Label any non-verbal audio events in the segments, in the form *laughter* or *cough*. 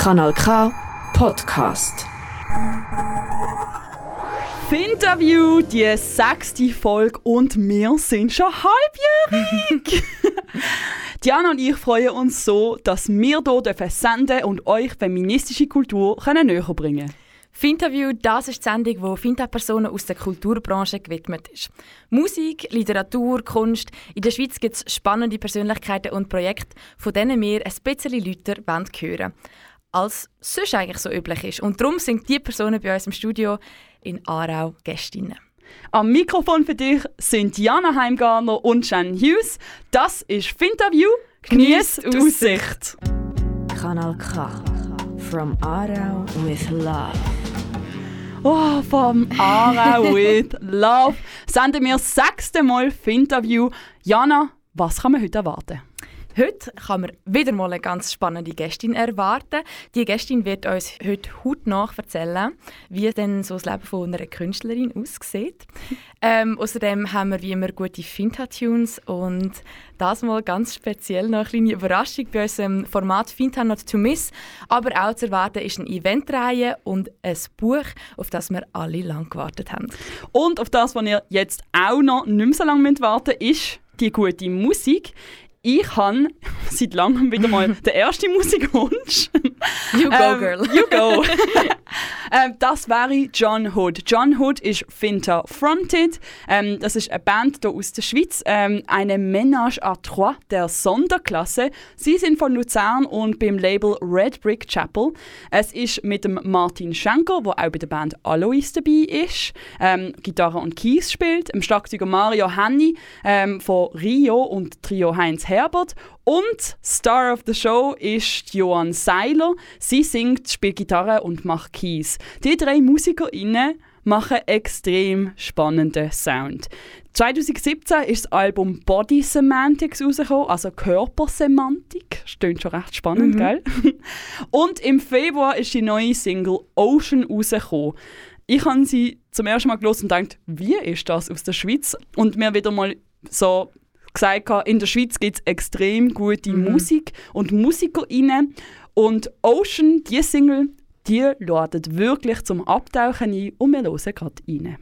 Kanal K Podcast. Interview, die sechste Folge und wir sind schon halbjährig. *laughs* Diana und ich freuen uns so, dass wir hier senden und euch feministische Kultur näher bringen können. Finterview, das ist die Sendung, die Finta-Personen aus der Kulturbranche gewidmet ist. Musik, Literatur, Kunst. In der Schweiz gibt es spannende Persönlichkeiten und Projekte, von denen wir ein bisschen Leute hören als sonst eigentlich so üblich ist. Und darum sind die Personen bei uns im Studio in Aarau Gästinnen. Am Mikrofon für dich sind Jana Heimgarner und Shannon Hughes. Das ist Finterview. Genieß die Aussicht. Kanal K. From Aarau with Love. Oh, vom Aarau *laughs* with Love senden wir das sechste Mal Finterview. Jana, was kann man heute erwarten? Heute kann man wieder mal eine ganz spannende Gästin erwarten. Die Gästin wird uns heute hautnah erzählen, wie denn so das Leben von einer Künstlerin aussieht. *laughs* Ähm, außerdem haben wir wie immer gute Finta-Tunes und das mal ganz speziell noch eine kleine Überraschung bei unserem Format Finta Not to Miss. Aber auch zu erwarten ist eine Eventreihe und ein Buch, auf das wir alle lang gewartet haben. Und auf das, was ihr jetzt auch noch nicht mehr so lange warten müsst, ist die gute Musik ich habe seit langem wieder mal *laughs* den ersten Musikwunsch. You go, ähm, girl. You go. *laughs* ähm, das wäre John Hood. John Hood ist Finta Fronted. Ähm, das ist eine Band hier aus der Schweiz. Ähm, eine Ménage à Trois der Sonderklasse. Sie sind von Luzern und beim Label Red Brick Chapel. Es ist mit dem Martin Schenker, der auch bei der Band Alois dabei ist, ähm, Gitarre und Keys spielt, dem Schlagzeuger Mario Henny ähm, von Rio und Trio Heinz Herbert und Star of the Show ist Johann Seiler. Sie singt, spielt Gitarre und macht Keys. Die drei MusikerInnen machen extrem spannenden Sound. 2017 ist das Album Body Semantics rausgekommen, also Körpersemantik. Stimmt schon recht spannend, mhm. gell? *laughs* Und im Februar ist die neue Single Ocean rausgekommen. Ich habe sie zum ersten Mal gelesen und gedacht, wie ist das aus der Schweiz? Und mir wieder mal so gesagt habe, in der Schweiz gibt es extrem gute mhm. Musik und MusikerInnen. Und Ocean, die Single, die ladet wirklich zum Abtauchen ein und wir hören gerade rein.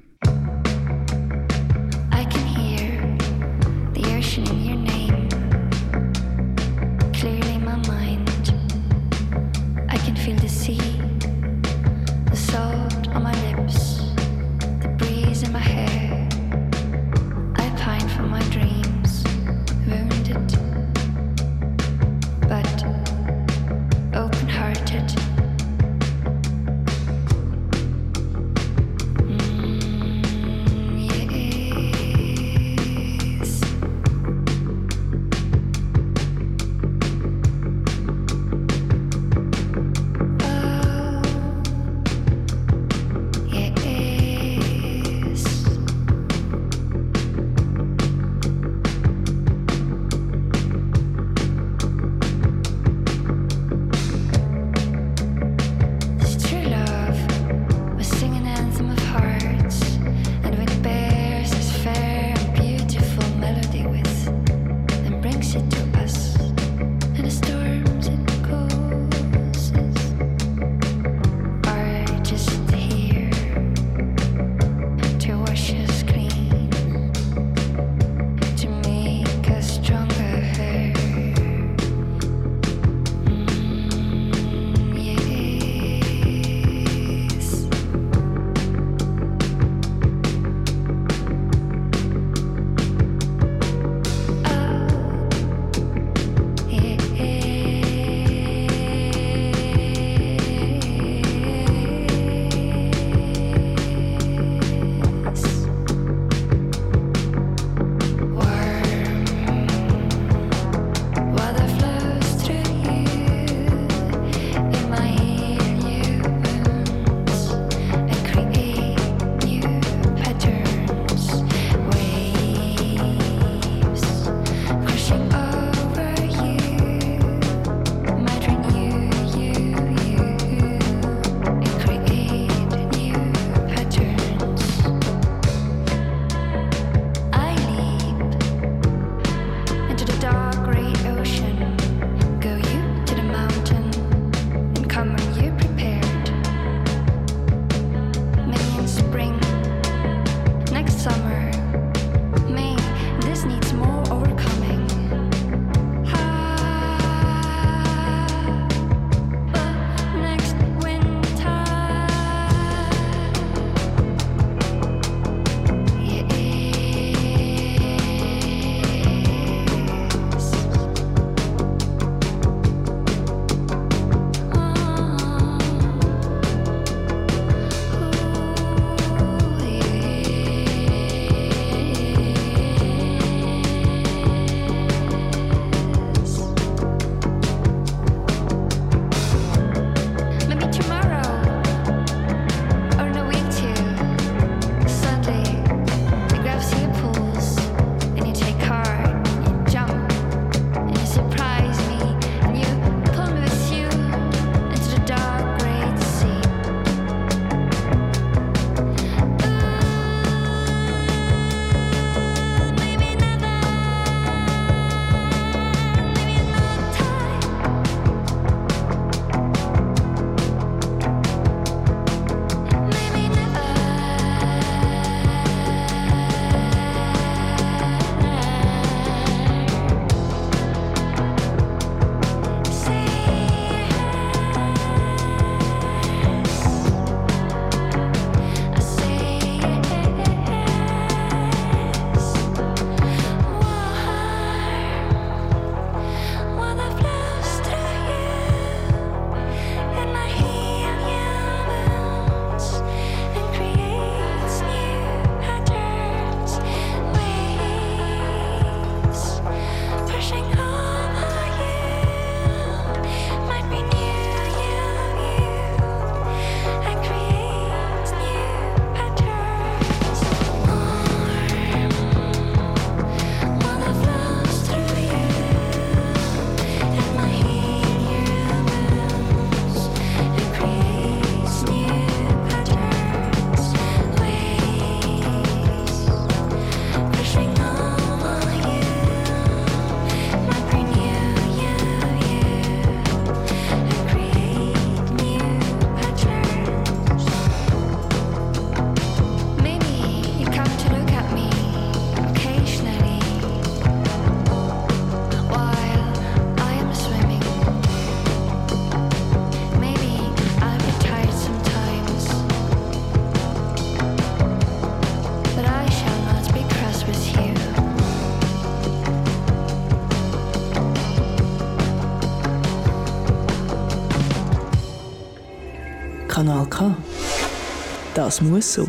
Das muss so.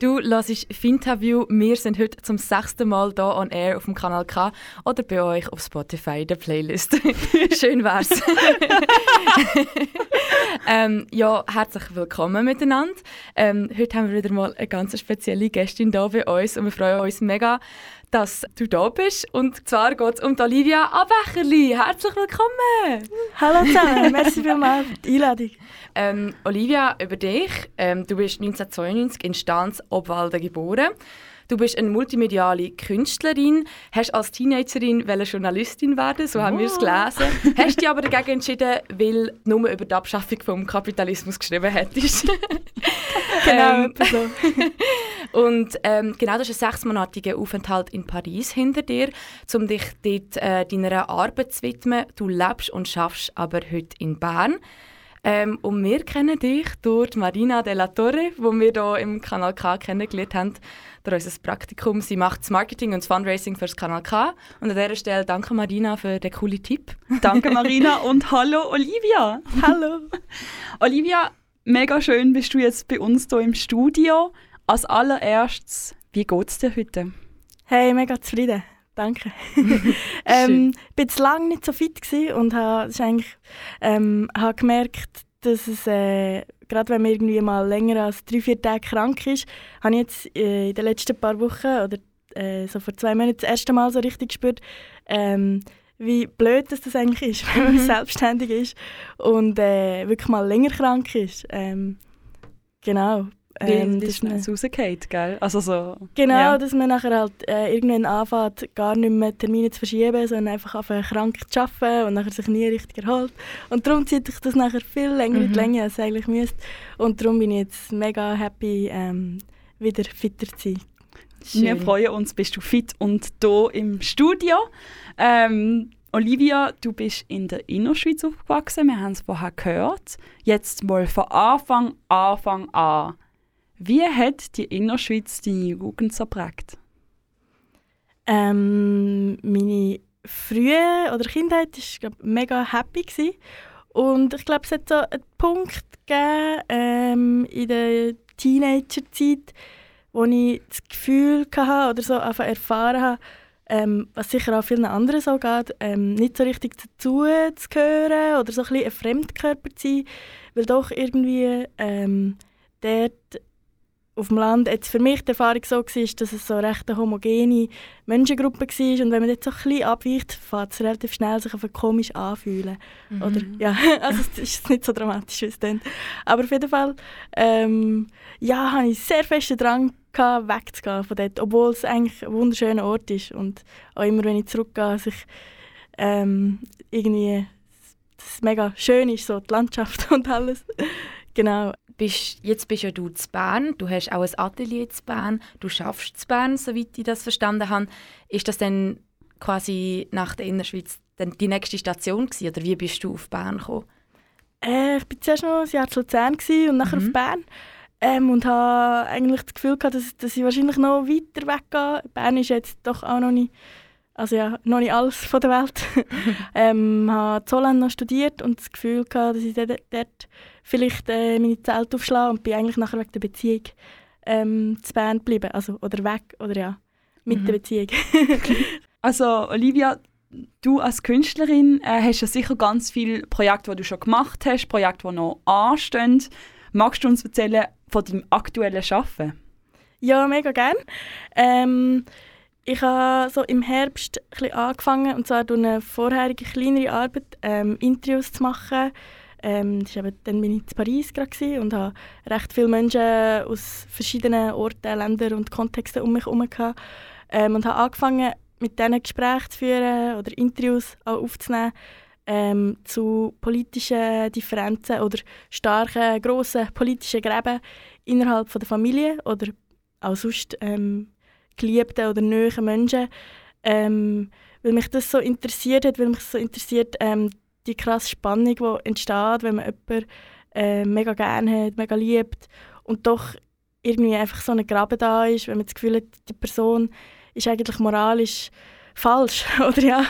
Du hörst Finterview. Wir sind heute zum sechsten Mal hier on air auf dem Kanal K oder bei euch auf Spotify in der Playlist. *laughs* Schön wär's. *laughs* ähm, ja, herzlich willkommen miteinander. Ähm, heute haben wir wieder mal eine ganz spezielle Gästin hier bei uns und wir freuen uns mega, dass du da bist. Und zwar geht es um die Olivia Abecherli. Herzlich willkommen! Hallo zusammen, merci vielmals für die Einladung. Ähm, Olivia, über dich. Ähm, du bist 1992 in Stans Obwalden geboren. Du bist eine multimediale Künstlerin, hast als Teenagerin Journalistin werden, so haben wir es gelesen. hast dich aber dagegen entschieden, weil du nur über die Abschaffung des Kapitalismus geschrieben hättest. *laughs* Genau, Ähm, so. *laughs* und ähm, genau, du hast einen sechsmonatigen Aufenthalt in Paris hinter dir, um dich dort äh, deiner Arbeit zu widmen. Du lebst und schaffst aber heute in Bern. Ähm, und wir kennen dich durch die Marina de la Torre, wo wir hier im Kanal K kennengelernt haben, durch unser Praktikum. Sie macht das Marketing und das Fundraising für das Kanal K. Und an dieser Stelle danke Marina für den coolen Tipp. Danke Marina und hallo Olivia. *laughs* Hallo. Olivia, mega schön bist du jetzt bei uns hier im Studio. Als allererstes, wie geht's dir heute? Hey, mega zufrieden. Danke. *laughs* ähm, ich war zu lange nicht so fit und habe ähm, habe gemerkt, dass es, äh, gerade wenn man irgendwie mal länger als drei, vier Tage krank ist, habe ich jetzt äh, in den letzten paar Wochen oder äh, so vor zwei Monaten das erste Mal so richtig gespürt, ähm, wie blöd dass das eigentlich ist, *laughs* wenn man selbstständig ist und äh, wirklich mal länger krank ist. Ähm, genau. Ähm, das dass man- schnell rausgeht, gell? Also so... Genau, Ja. dass man nachher halt äh, irgendwann anfängt, gar nicht mehr Termine zu verschieben, sondern einfach anfängt krank zu arbeiten und nachher sich nie richtig erholt. Und darum zieht sich das nachher viel länger in die Mhm. Länge, als es eigentlich müsste. Und darum bin ich jetzt mega happy, ähm, wieder fitter zu sein. Wir freuen uns, bist du fit und hier im Studio. Ähm, Olivia, du bist in der Innerschweiz aufgewachsen, wir haben es vorher gehört. Jetzt mal von Anfang, Anfang an. Wie hat die Innerschweiz deine Jugend so geprägt? Ähm, meine frühe oder Kindheit war glaub, mega happy. Gewesen. Und ich glaube, es hat so einen Punkt gegeben ähm, in der Teenagerzeit, wo ich das Gefühl hatte oder so erfahren habe, ähm, was sicher auch vielen anderen so geht, ähm, nicht so richtig dazu zu gehören oder so ein bisschen ein Fremdkörper zu sein, weil doch irgendwie ähm, dort auf dem Land jetzt für mich die Erfahrung so war, dass es so eine recht eine homogene Menschengruppe war und wenn man dort so ein bisschen abweicht, fängt es relativ schnell sich einfach komisch anfühlen. Oder, ja, *laughs* also es ist nicht so dramatisch, wie es dann. Aber auf jeden Fall ähm, ja, hatte ich sehr festen Drang, gehabt, wegzugehen von dort, obwohl es eigentlich ein wunderschöner Ort ist und auch immer, wenn ich zurückgehe, sich ähm, irgendwie das mega schön ist, so die Landschaft *laughs* und alles. genau. Bist, jetzt bist ja du zu Bern, du hast auch ein Atelier zu Bern, du schaffst zu Bern, soweit ich das verstanden habe. Ist das dann quasi nach der Innerschweiz dann die nächste Station gewesen, oder wie bist du auf Bern gekommen? Äh, ich war zuerst noch ein Jahr zu Luzern und nachher Mhm. auf Bern. Ähm, und habe eigentlich das Gefühl gehabt, dass, dass ich wahrscheinlich noch weiter weggehe. Bern ist jetzt doch auch noch nicht, also ja, noch nicht alles von der Welt. *laughs* ähm, habe Zollern noch studiert und das Gefühl gehabt, dass ich dort, dort vielleicht äh, meine Zelt aufschlage und bin eigentlich nachher wegen der Beziehung ähm, zu Bern geblieben. Also, oder weg, oder ja, mit Mhm. der Beziehung. *laughs* Also Olivia, du als Künstlerin äh, hast ja sicher ganz viele Projekte, die du schon gemacht hast, Projekte, die noch anstehen. Magst du uns erzählen von deinem aktuellen Arbeiten? Ja, mega gern. Ähm, ich habe so im Herbst angefangen, und zwar durch eine vorherige kleinere Arbeit, ähm, Interviews zu machen. Ähm, das eben, dann bin ich in Paris und habe recht viele Menschen aus verschiedenen Orten, Ländern und Kontexten um mich herum. Ähm, und habe angefangen, mit denen Gespräche zu führen oder Interviews auch aufzunehmen ähm, zu politischen Differenzen oder starken, grossen politischen Gräben innerhalb von der Familie oder auch sonst ähm, geliebten oder nahen Menschen. Ähm, weil mich das so interessiert hat, weil mich so interessiert ähm, die krasse Spannung, die entsteht, wenn man jemanden äh, mega gerne hat, mega liebt und doch irgendwie einfach so ein Graben da ist, wenn man das Gefühl hat, die Person ist eigentlich moralisch falsch *laughs* oder ja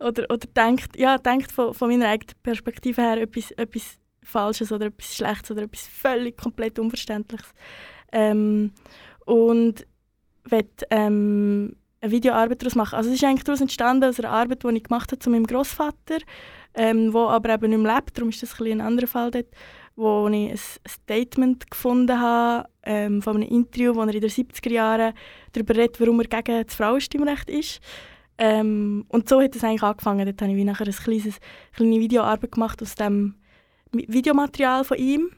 oder, oder denkt, ja, denkt von, von meiner eigenen Perspektive her etwas, etwas Falsches oder etwas Schlechtes oder etwas völlig komplett Unverständliches. Ähm, und will ähm, eine Videoarbeit daraus machen. Also es ist eigentlich daraus entstanden aus einer Arbeit, die ich gemacht habe zu meinem Großvater, ähm, wo aber eben nicht mehr lebt. Darum ist das ein, ein anderer Fall dort, wo ich ein Statement gefunden habe ähm, von einem Interview, wo er in den 70er Jahren darüber redet, warum er gegen das Frauenstimmrecht ist. Ähm, und so hat es eigentlich angefangen. Dort habe ich wie nachher ein kleines, kleine Videoarbeit gemacht aus dem Videomaterial von ihm.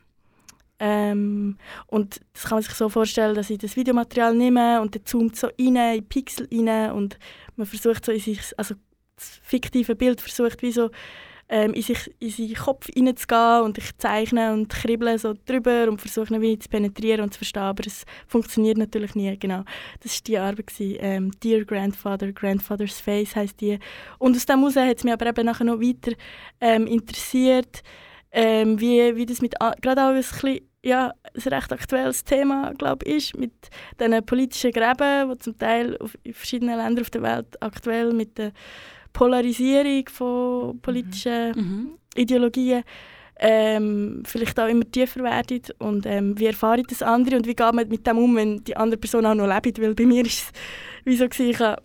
Ähm, und das kann man sich so vorstellen, dass ich das Videomaterial nehme und dann zoomt so rein, in Pixel rein und man versucht so in sich, also das fiktive Bild versucht wie so ähm, in, sich, in seinen Kopf hineinzugehen und ich zeichne und kribbele so drüber und versuche ihn wie zu penetrieren und zu verstehen, aber es funktioniert natürlich nie, genau. Das war die Arbeit, ähm, «Dear Grandfather», «Grandfather's Face» heisst die. Und aus dem heraus hat es mich aber eben nachher noch weiter ähm, interessiert, ähm, wie, wie das mit, gerade auch ein bisschen, ja, ein recht aktuelles Thema, glaube ich, ist, mit diesen politischen Gräben, die zum Teil auf, in verschiedenen Ländern auf der Welt aktuell mit der Polarisierung von politischen mhm. mhm. Ideologien ähm, vielleicht auch immer tiefer werden und ähm, wie erfahre ich das andere und wie geht man mit dem um, wenn die andere Person auch noch lebt, weil bei mir ist es wie so gewesen, ich habe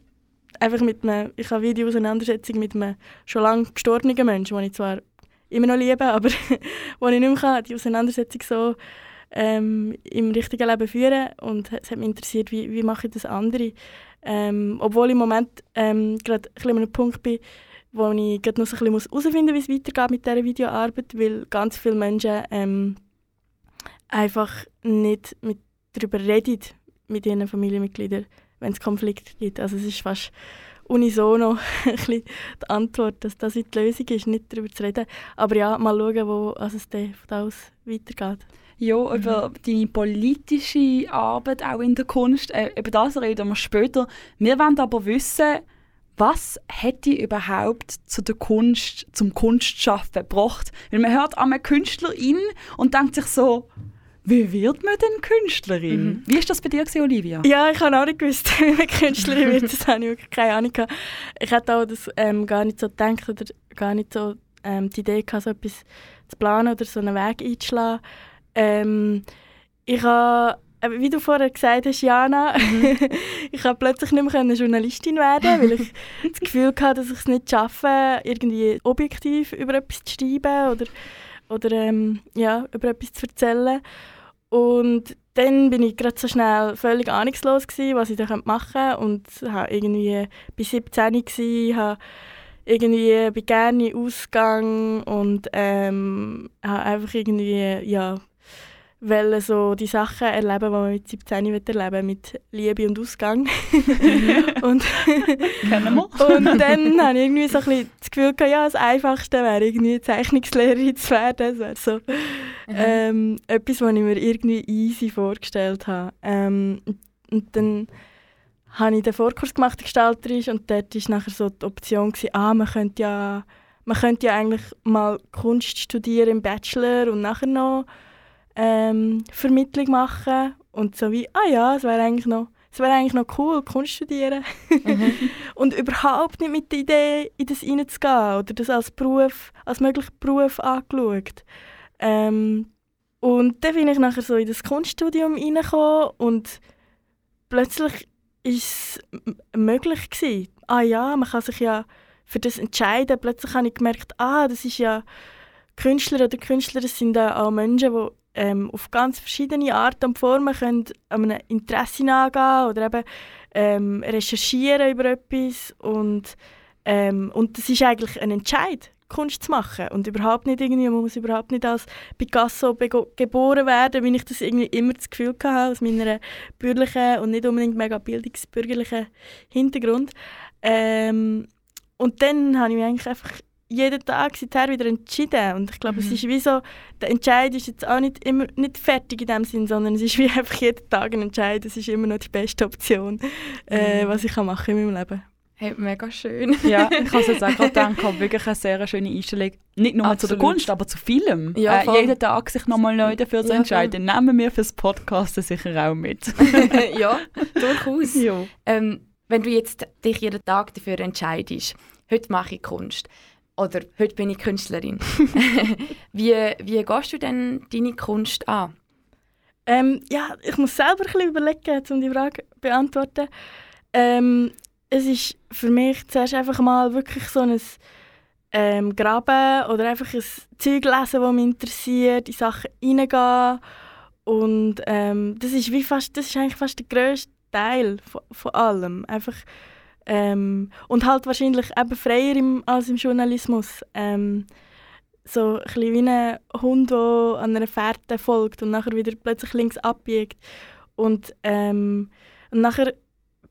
einfach mit einem, ich habe Video-Auseinandersetzung mit einem schon lange gestorbenen Menschen, den ich zwar immer noch liebe, aber *laughs* wo ich nicht mehr kann, die Auseinandersetzung so ähm, im richtigen Leben führen und es hat mich interessiert, wie, wie mache ich das andere. Ähm, obwohl ich im Moment ähm, gerade ein an einem Punkt bin, wo ich gerade noch so ein bisschen herausfinden muss, wie es weitergeht mit dieser Videoarbeit, weil ganz viele Menschen ähm, einfach nicht mit, darüber reden mit ihren Familienmitgliedern, wenn es Konflikte gibt. Also es ist fast unisono *laughs* die Antwort, dass das die Lösung ist, nicht darüber zu reden. Aber ja, mal schauen, wo also es von da aus weitergeht. Ja, mhm. über deine politische Arbeit auch in der Kunst, äh, über das reden wir später. Wir wollen aber wissen, was hat dich überhaupt zu der Kunst, zum Kunstschaffen gebracht? Weil man hört einmal Künstlerin und denkt sich so, wie wird man denn Künstlerin? Mhm. Wie war das bei dir, Olivia? Ja, ich habe auch nicht gewusst, *laughs* wie man Künstlerin wird. Das habe ich wirklich keine Ahnung. Gehabt. Ich hätte auch das ähm, gar nicht so gedacht oder gar nicht so ähm, die Idee gehabt, so etwas zu planen oder so einen Weg einzuschlagen. Ähm, ich habe wie du vorher gesagt hast, Jana, mhm. *laughs* ich konnte plötzlich nicht mehr Journalistin werden, weil ich *laughs* das Gefühl hatte, dass ich es nicht schaffe, irgendwie objektiv über etwas zu schreiben oder oder ähm, ja, über etwas zu erzählen. Und dann bin ich gerade so schnell völlig ahnungslos gewesen, was ich da machen könnte und habe irgendwie bei 17 gsi, habe irgendwie bei gerne Ausgang und ähm, habe einfach irgendwie ja wollen so die Sachen erleben, die man mit 17 erleben mit Liebe und Ausgang. *laughs* und, *laughs* Kennen wir. und dann habe ich irgendwie so ein bisschen das Gefühl gehabt, ja, das Einfachste wäre irgendwie Zeichnungslehrerin zu werden. Das wäre so mhm. ähm, etwas, was ich mir irgendwie easy vorgestellt habe. Ähm, und dann habe ich den Vorkurs gemacht, gestalterisch, und dort war nachher so die Option, gewesen, ah, man könnte ja man könnte ja eigentlich mal Kunst studieren im Bachelor und nachher noch ähm, Vermittlung machen und so wie, ah ja, es wäre eigentlich noch es wäre eigentlich noch cool, Kunst studieren. Mhm. *laughs* und überhaupt nicht mit der Idee, in das reinzugehen oder das als Beruf, als möglichen Beruf angeschaut. Ähm, und dann bin ich nachher so in das Kunststudium reingekommen und plötzlich war es möglich gewesen. Ah ja, man kann sich ja für das entscheiden. Plötzlich habe ich gemerkt, ah, das ist ja Künstler oder Künstler sind auch Menschen, die ähm, auf ganz verschiedene Arten und Formen können einem Interesse nachgehen oder eben ähm, recherchieren über etwas und, ähm, und das ist eigentlich ein Entscheid, Kunst zu machen und überhaupt nicht irgendwie, man muss überhaupt nicht als Picasso geboren werden, wie ich das irgendwie immer das Gefühl hatte, aus meiner bürgerlichen und nicht unbedingt mega bildungsbürgerlichen Hintergrund. Ähm, und dann habe ich mich eigentlich einfach jeden Tag seither wieder entschieden. Und ich glaube, mhm. es ist wie so, der Entscheid ist jetzt auch nicht, immer, nicht fertig in dem Sinn, sondern es ist wie *laughs* einfach jeden Tag ein Entscheid. Es ist immer noch die beste Option, äh, mhm. was ich kann machen in meinem Leben. Hey, mega schön. ja, ich habe es jetzt auch gerade *laughs* gedacht, wirklich eine sehr schöne Einstellung. Nicht nur Absolut. zu der Kunst, aber zu Film. Ja, äh, jeden Tag sich nochmal neu dafür zu entscheiden. Ja, Nehmen wir fürs Podcast sicher auch mit. *laughs* ja, durchaus. Ja. Ähm, wenn du jetzt dich jeden Tag dafür entscheidest, heute mache ich Kunst, Oder heute bin ich Künstlerin. *laughs* *laughs* wie, wie gehst du denn deine Kunst an? Ähm, ja, ich muss selber ein bisschen überlegen, um die Frage zu beantworten. Ähm, es ist für mich zuerst einfach mal wirklich so ein ähm, Graben oder einfach ein Zeug lesen, das mich interessiert, in Sachen reingehen. Und ähm, das ist wie fast, das ist eigentlich fast der grösste Teil von, von allem. Einfach, ähm, und halt wahrscheinlich eben freier im, als im Journalismus. Ähm, so ein wie ein Hund, der an einer Fährte folgt und nachher wieder plötzlich links abbiegt. Und, ähm, und nachher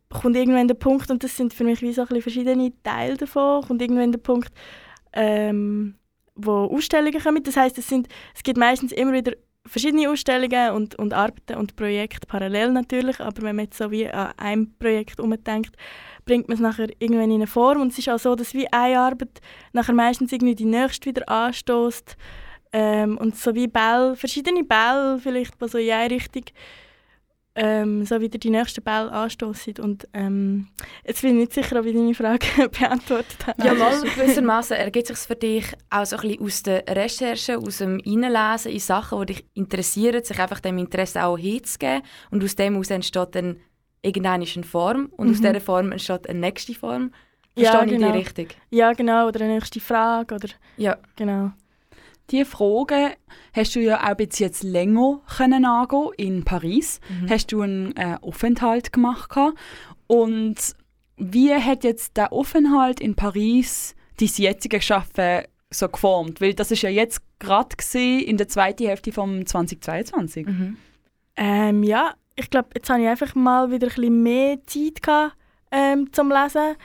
kommt irgendwann der Punkt, und das sind für mich wie so ein verschiedene Teile davon, kommt irgendwann der Punkt, ähm, wo Ausstellungen kommen. Das heißt, es, sind, es gibt meistens immer wieder verschiedene Ausstellungen und, und Arbeiten und Projekte parallel natürlich, aber wenn man jetzt so wie an einem Projekt umdenkt, bringt man es nachher irgendwann in eine Form und es ist auch so, dass wie eine Arbeit nachher meistens irgendwie die nächste wieder anstößt ähm, und so wie Bälle, verschiedene Bälle vielleicht so in eine Richtung ähm, so wieder die nächsten Bälle anstoßen. Und ähm, jetzt bin ich nicht sicher, ob ich deine Frage *laughs* beantwortet habe. Ja, mal gewissermaßen ergibt sich für dich auch so ein bisschen aus der Recherche, aus dem Reinlesen in Sachen, die dich interessieren, sich einfach dem Interesse auch hinzugeben. Und aus dem heraus entsteht dann irgendeine Form und mhm. aus dieser Form entsteht eine nächste Form. Verstehe ja, genau. ich die richtig? Ja, genau. Oder eine nächste Frage. Oder, ja. Genau. Diese Frage hast du ja auch bis jetzt länger können angehen in Paris. Mhm. Hast du einen äh, Aufenthalt gemacht und wie hat jetzt der Aufenthalt in Paris dein jetzige Schaffen so geformt? Weil das ist ja jetzt gerade in der zweiten Hälfte von 2022. Mhm. Ähm, ja, ich glaube, jetzt habe ich einfach mal wieder ein bisschen mehr Zeit gehabt, ähm, zum Lesen.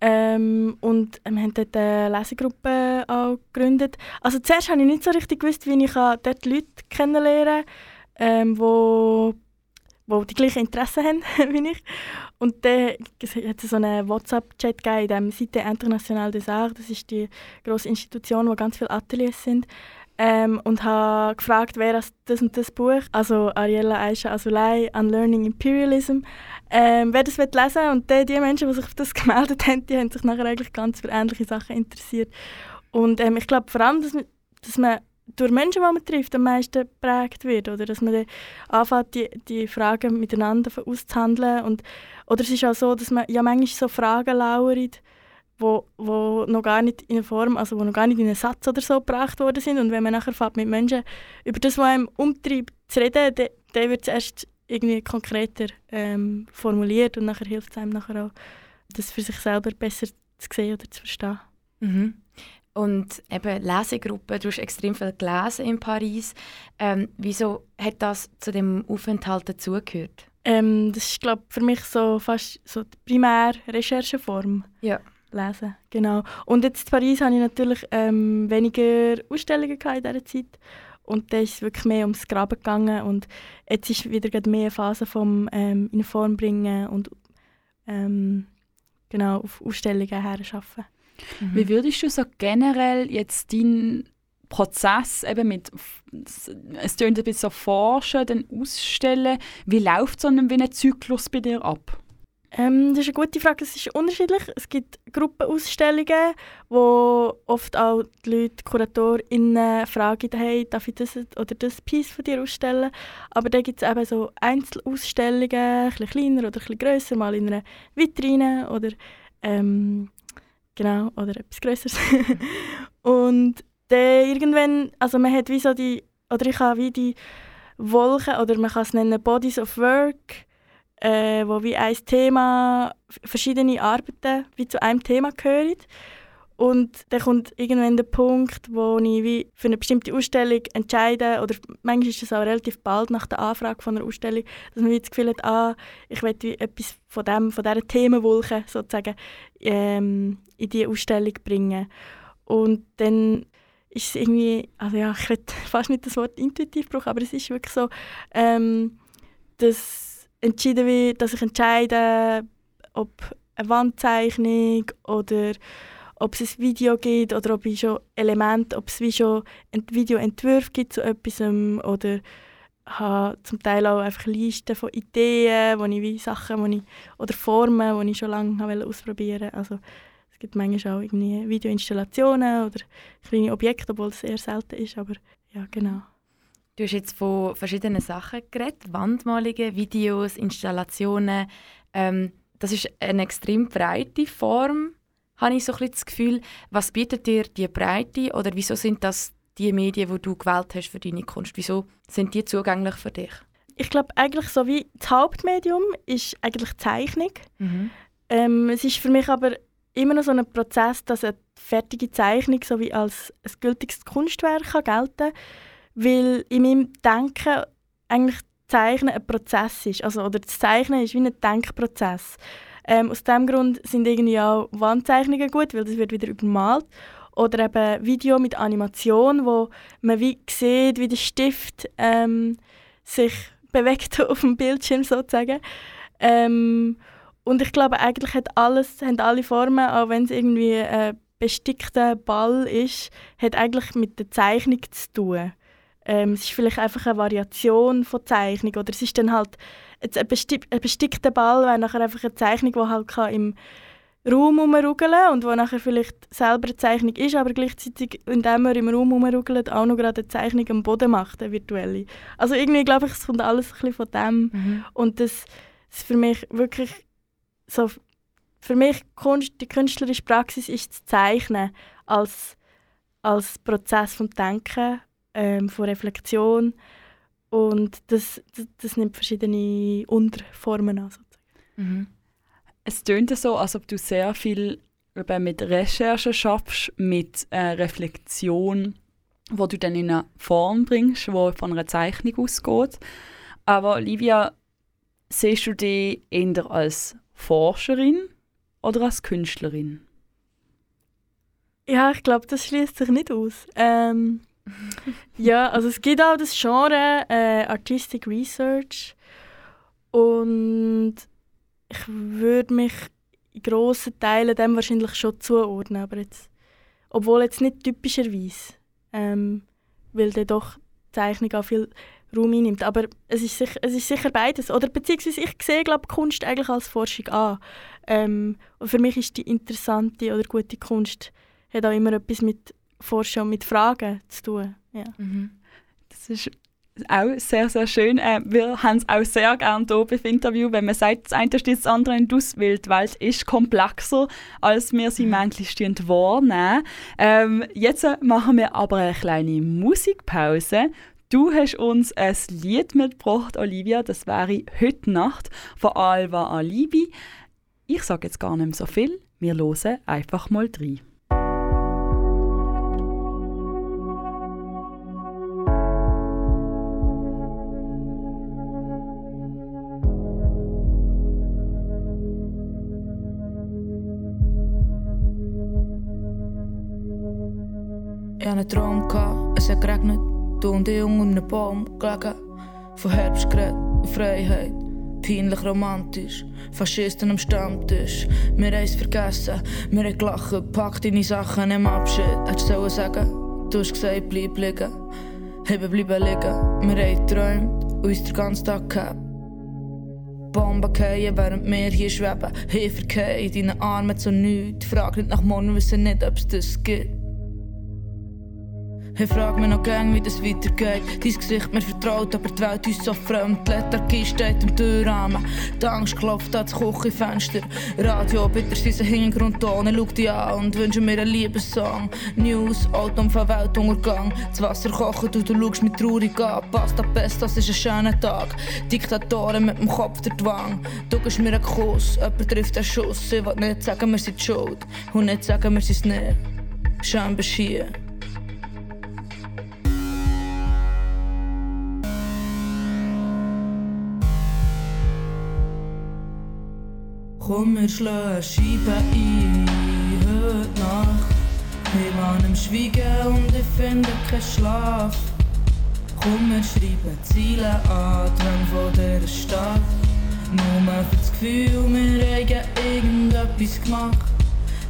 Ähm, und wir haben dort eine Lesegruppe auch gegründet. Also zuerst habe ich nicht so richtig gewusst, wie ich dort Leute kennenlernen kann, ähm, wo, wo die gleichen Interessen haben *laughs* wie ich. Und dann hat es so einen WhatsApp-Chat gegeben in dem Seite International des Arts. Das ist die grosse Institution, wo ganz viele Ateliers sind ähm, und habe gefragt, wer das, das und das Buch, also Ariella Aisha Azulay, Unlearning Imperialism, ähm, wer das lesen will. Und die, die Menschen, die sich auf das *laughs* gemeldet haben, die haben sich nachher eigentlich ganz für ähnliche Sachen interessiert. Und ähm, ich glaube vor allem, dass man, dass man durch Menschen, die man trifft, am meisten geprägt wird. Oder dass man dann anfängt, die, die Fragen miteinander auszuhandeln. Und, oder es ist auch so, dass man ja manchmal so Fragen lauert, wo, wo noch gar nicht in Form, also wo noch gar nicht in einen Satz oder so gebracht worden sind. Und wenn man nachher fährt mit Menschen über das, was einem umtreibt, zu reden, dann, dann wird es erst irgendwie konkreter ähm, formuliert und nachher hilft es einem nachher auch, das für sich selber besser zu sehen oder zu verstehen. Mhm. Und eben Lesegruppen, du hast extrem viel gelesen in Paris. Ähm, wieso hat das zu dem Aufenthalt dazugehört? Ähm, das ist, glaube für mich so fast so die primäre Rechercheform. Ja lesen. Genau. Und jetzt in Paris hatte ich natürlich ähm, weniger Ausstellungen in dieser Zeit. Und da ist es wirklich mehr ums Graben gegangen. Und jetzt ist wieder mehr eine Phase vom ähm, in Form bringen und ähm, genau, auf Ausstellungen her arbeiten. Mhm. Wie würdest du so generell jetzt deinen Prozess eben mit, es tönt ein bisschen so forschen, dann ausstellen, wie läuft so ein, wie ein Zyklus bei dir ab? Ähm, das ist eine gute Frage. Es ist unterschiedlich. Es gibt Gruppenausstellungen, wo oft auch die Leute, die KuratorInnen fragen, hey, darf ich das oder das Piece von dir ausstellen? Aber dann gibt es eben so Einzelausstellungen, ein bisschen kleiner oder ein bisschen grösser, mal in einer Vitrine oder ähm, genau, oder etwas Größeres. *laughs* Und dann irgendwann, also man hat wie so die, oder ich habe wie die Wolken, oder man kann es nennen Bodies of Work, äh, wo wie ein Thema, verschiedene Arbeiten wie zu einem Thema gehören. Und dann kommt irgendwann der Punkt, wo ich wie für eine bestimmte Ausstellung entscheide, oder manchmal ist es auch relativ bald nach der Anfrage von einer Ausstellung, dass man wie das Gefühl hat, ah, ich wie etwas von, dem, von dieser Themenwolke sozusagen ähm, in diese Ausstellung bringen. Und dann ist es irgendwie, also ja, ich will *laughs* fast nicht das Wort intuitiv brauchen, aber es ist wirklich so, ähm, dass entschieden wird, dass ich entscheide, ob eine Wandzeichnung oder ob es ein Video gibt oder ob es schon Elemente, ob es wie schon Videoentwürfe gibt zu etwas oder habe zum Teil auch einfach Listen von Ideen, wo ich wie Sachen, wo ich, oder Formen, die ich schon lange ausprobieren wollte. Also Es gibt manchmal auch irgendwie Videoinstallationen oder kleine Objekte, obwohl es eher selten ist, aber ja, genau. Du hast jetzt von verschiedenen Sachen geredet, Wandmalungen, Videos, Installationen. Ähm, das ist eine extrem breite Form, habe ich so ein bisschen das Gefühl. Was bietet dir die Breite oder wieso sind das die Medien, die du gewählt hast für deine Kunst? Wieso sind die zugänglich für dich? Ich glaube eigentlich so wie das Hauptmedium ist eigentlich Zeichnung. Mhm. Ähm, es ist für mich aber immer noch so ein Prozess, dass eine fertige Zeichnung so wie als ein gültiges Kunstwerk kann gelten kann, weil in meinem Denken eigentlich Zeichnen ein Prozess ist. Also, oder das Zeichnen ist wie ein Denkprozess. Ähm, aus diesem Grund sind irgendwie auch Wandzeichnungen gut, weil das wird wieder übermalt. Oder eben Video mit Animation, wo man wie sieht, wie der Stift ähm, sich *laughs* bewegt *laughs* auf dem Bildschirm sozusagen. Ähm, und ich glaube, eigentlich hat alles, haben alle Formen, auch wenn es irgendwie ein bestickter Ball ist, hat eigentlich mit der Zeichnung zu tun. Ähm, es ist vielleicht einfach eine Variation von Zeichnung oder es ist dann halt jetzt ein, besti ein bestickter Ball wäre nachher einfach eine Zeichnung, die halt kann im Raum herumrugeln und wo nachher vielleicht selber eine Zeichnung ist, aber gleichzeitig, indem man im Raum herumrugelt, auch noch gerade eine Zeichnung am Boden macht, eine virtuelle. Also irgendwie glaube ich, es kommt alles ein bisschen von dem Mhm. und das ist für mich wirklich so, für mich Kunst, die künstlerische Praxis ist das Zeichnen als, als Prozess vom Denken, ähm, von Reflexion und das, das, das nimmt verschiedene Unterformen an. Mhm. Es tönt so, als ob du sehr viel eben mit Recherche schaffst, mit äh, Reflexion, wo du dann in eine Form bringst, wo von einer Zeichnung ausgeht. Aber Olivia, siehst du dich eher als Forscherin oder als Künstlerin? Ja, ich glaube, das schließt sich nicht aus. Ähm, *laughs* ja, also es gibt auch das Genre äh, Artistic Research und ich würde mich in grossen Teilen dem wahrscheinlich schon zuordnen, aber jetzt, obwohl jetzt nicht typischerweise, ähm, weil dann doch Zeichnung auch viel Raum einnimmt. Aber es ist, sicher, es ist sicher beides. Oder beziehungsweise ich sehe glaub, Kunst eigentlich als Forschung an. Ähm, und für mich ist die interessante oder gute Kunst hat auch immer etwas mit Forschen und mit Fragen zu tun. Ja. Mhm. Das ist auch sehr, sehr schön. Äh, wir haben es auch sehr gerne hier beim Interview, wenn man sagt, das eine steht das andere nicht aus, weil die Welt ist komplexer, als wir sie manchmal wahrnehmen. Ähm, jetzt machen wir aber eine kleine Musikpause. Du hast uns ein Lied mitgebracht, Olivia, das wäre «Heute Nacht» von Alva Alibi. Ich sage jetzt gar nicht mehr so viel, wir hören einfach mal rein. Ich hatte einen Traum, gehabt, es hat geregnet, du und ich unter einem Baum gelegen. Von Herbst geredet und Freiheit, peinlich romantisch. Faschisten am Stammtisch, wir haben es vergessen. Wir haben gelacht, pack deine Sachen im Abschied. Hättest du sagen, du hast gesagt, bleib liegen. Haben bleiben liegen, wir haben geträumt und uns den ganzen Tag gehabt. Bomben fallen, während wir hier schweben. Hilfe in deinen Armen zu nichts. Frag nicht nach morgen, wissen nicht, ob es das gibt. Ich frag mich noch gern, wie das weitergeht. Dein Gesicht mir vertraut, aber die Welt ist so fremd. Lethargie steht im Türrahmen. Die Angst klopft an das Küchenfenster. Radio, bitte sein Hintergrundton. Ich schau dich an und wünsche mir einen Liebessong. News, Autounfall, Weltuntergang. Das Wasser kocht und du schaust mich traurig an. Pasta Pest, das ist ein schöner Tag. Diktatoren mit dem Kopf der Wang. Du gibst mir einen Kuss, jemand trifft einen Schuss. Ich will nicht sagen, wir sind schuld. Und nicht sagen, wir sind es nicht. Schön bist Komm, wir schlagen Scheiben ein, heute Nacht. Wir waren im Schweigen und ich finde keinen Schlaf. Komm, wir schreiben Ziele an, Träume von dieser Stadt. Nur für das Gefühl, wir haben irgendetwas gemacht.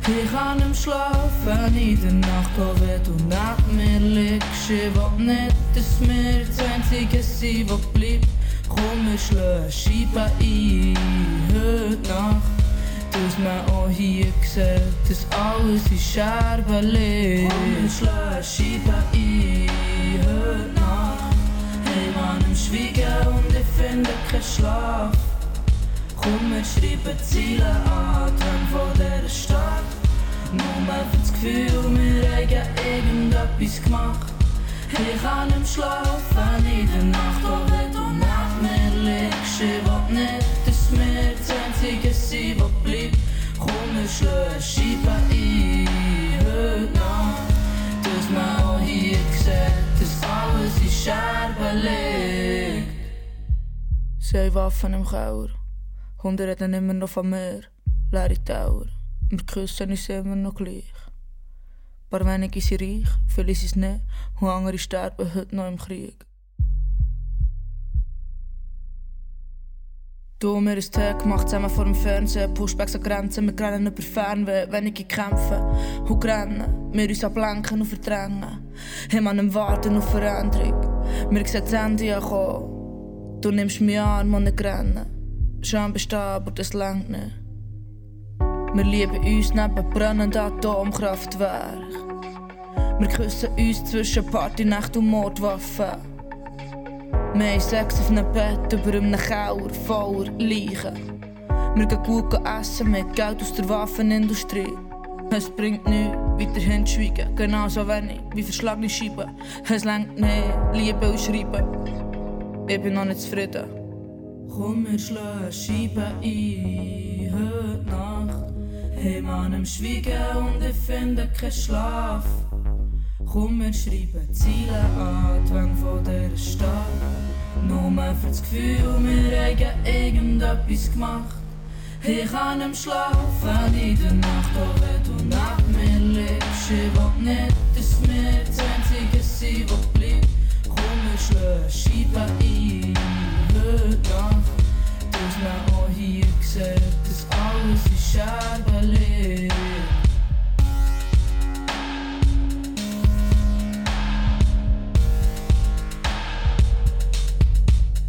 Ich kann nicht schlafen in der Nacht, auch wenn du neben mir liegst. Ich will nicht, dass wir das Einzige sind, was bleibt. Ein, heute Nacht. dass man auch hier sieht, dass alles in Scherben wir schlagen Scheiben ein, heute Nacht. Hey Mann, im Schweigen und ich finde keinen Schlaf. Komm, wir schreiben Ziele an, Träume von dieser Stadt. Nur für das Gefühl, wir haben irgendetwas gemacht. Ich kann nicht schlafen in der Nacht, auch wenn du mir will nicht, dass wir das Einzige. Komm, wir schlagen Scheiben ein, heute Nacht. Dass man auch hier sieht, dass alles in Scherben liegt. Sie haben Waffen im Keller. Hunde reden immer noch von mir. Leere Tower. Wir küssen uns immer noch gleich. Ein paar wenige sind reich, viele sind es nicht. Und andere sterben heute noch im Krieg. Du und mir ein Tee gemacht, zusammen vor dem Fernsehen. Pushbacks an Grenzen, wir rennen über Fernweh. Wenige kämpfen und rennen. Wir uns ablenken und verdrängen. Haben an einem Warten auf Veränderung. Wir sehen das Ende ankommen. Du nimmst mich an und nicht rennen. Scham bestehen, aber das längt nicht. Wir lieben uns neben brennenden Atomkraftwerk. Wir küssen uns zwischen Partynacht und Mordwaffen. Wir haben Sex auf einem Bett über einem Keller voller Leichen. Wir gehen gut essen mit Geld aus der Waffenindustrie. Es bringt nichts, weiterhin zu schweigen, genauso wenig wie verschlagene Scheiben. Es längt nicht, Liebe und Schreiben. Ich bin noch nicht zufrieden. Komm, wir schlagen Scheiben ein, heute Nacht. Hey Mann, im Schweigen und ich finde keinen Schlaf. Komm, wir schreiben Ziele an, dieser Stadt. Nur für das Gefühl, wir haben irgendetwas gemacht. Ich kann nicht schlafen in der Nacht, auch wenn du neben mir liegst. Ich will nicht, dass wir das Einzige sind, was bleibt. Komm, wir schlagen Scheiben ein, heute Nacht. Dass man auch hier sieht, dass alles in Scherben liegt.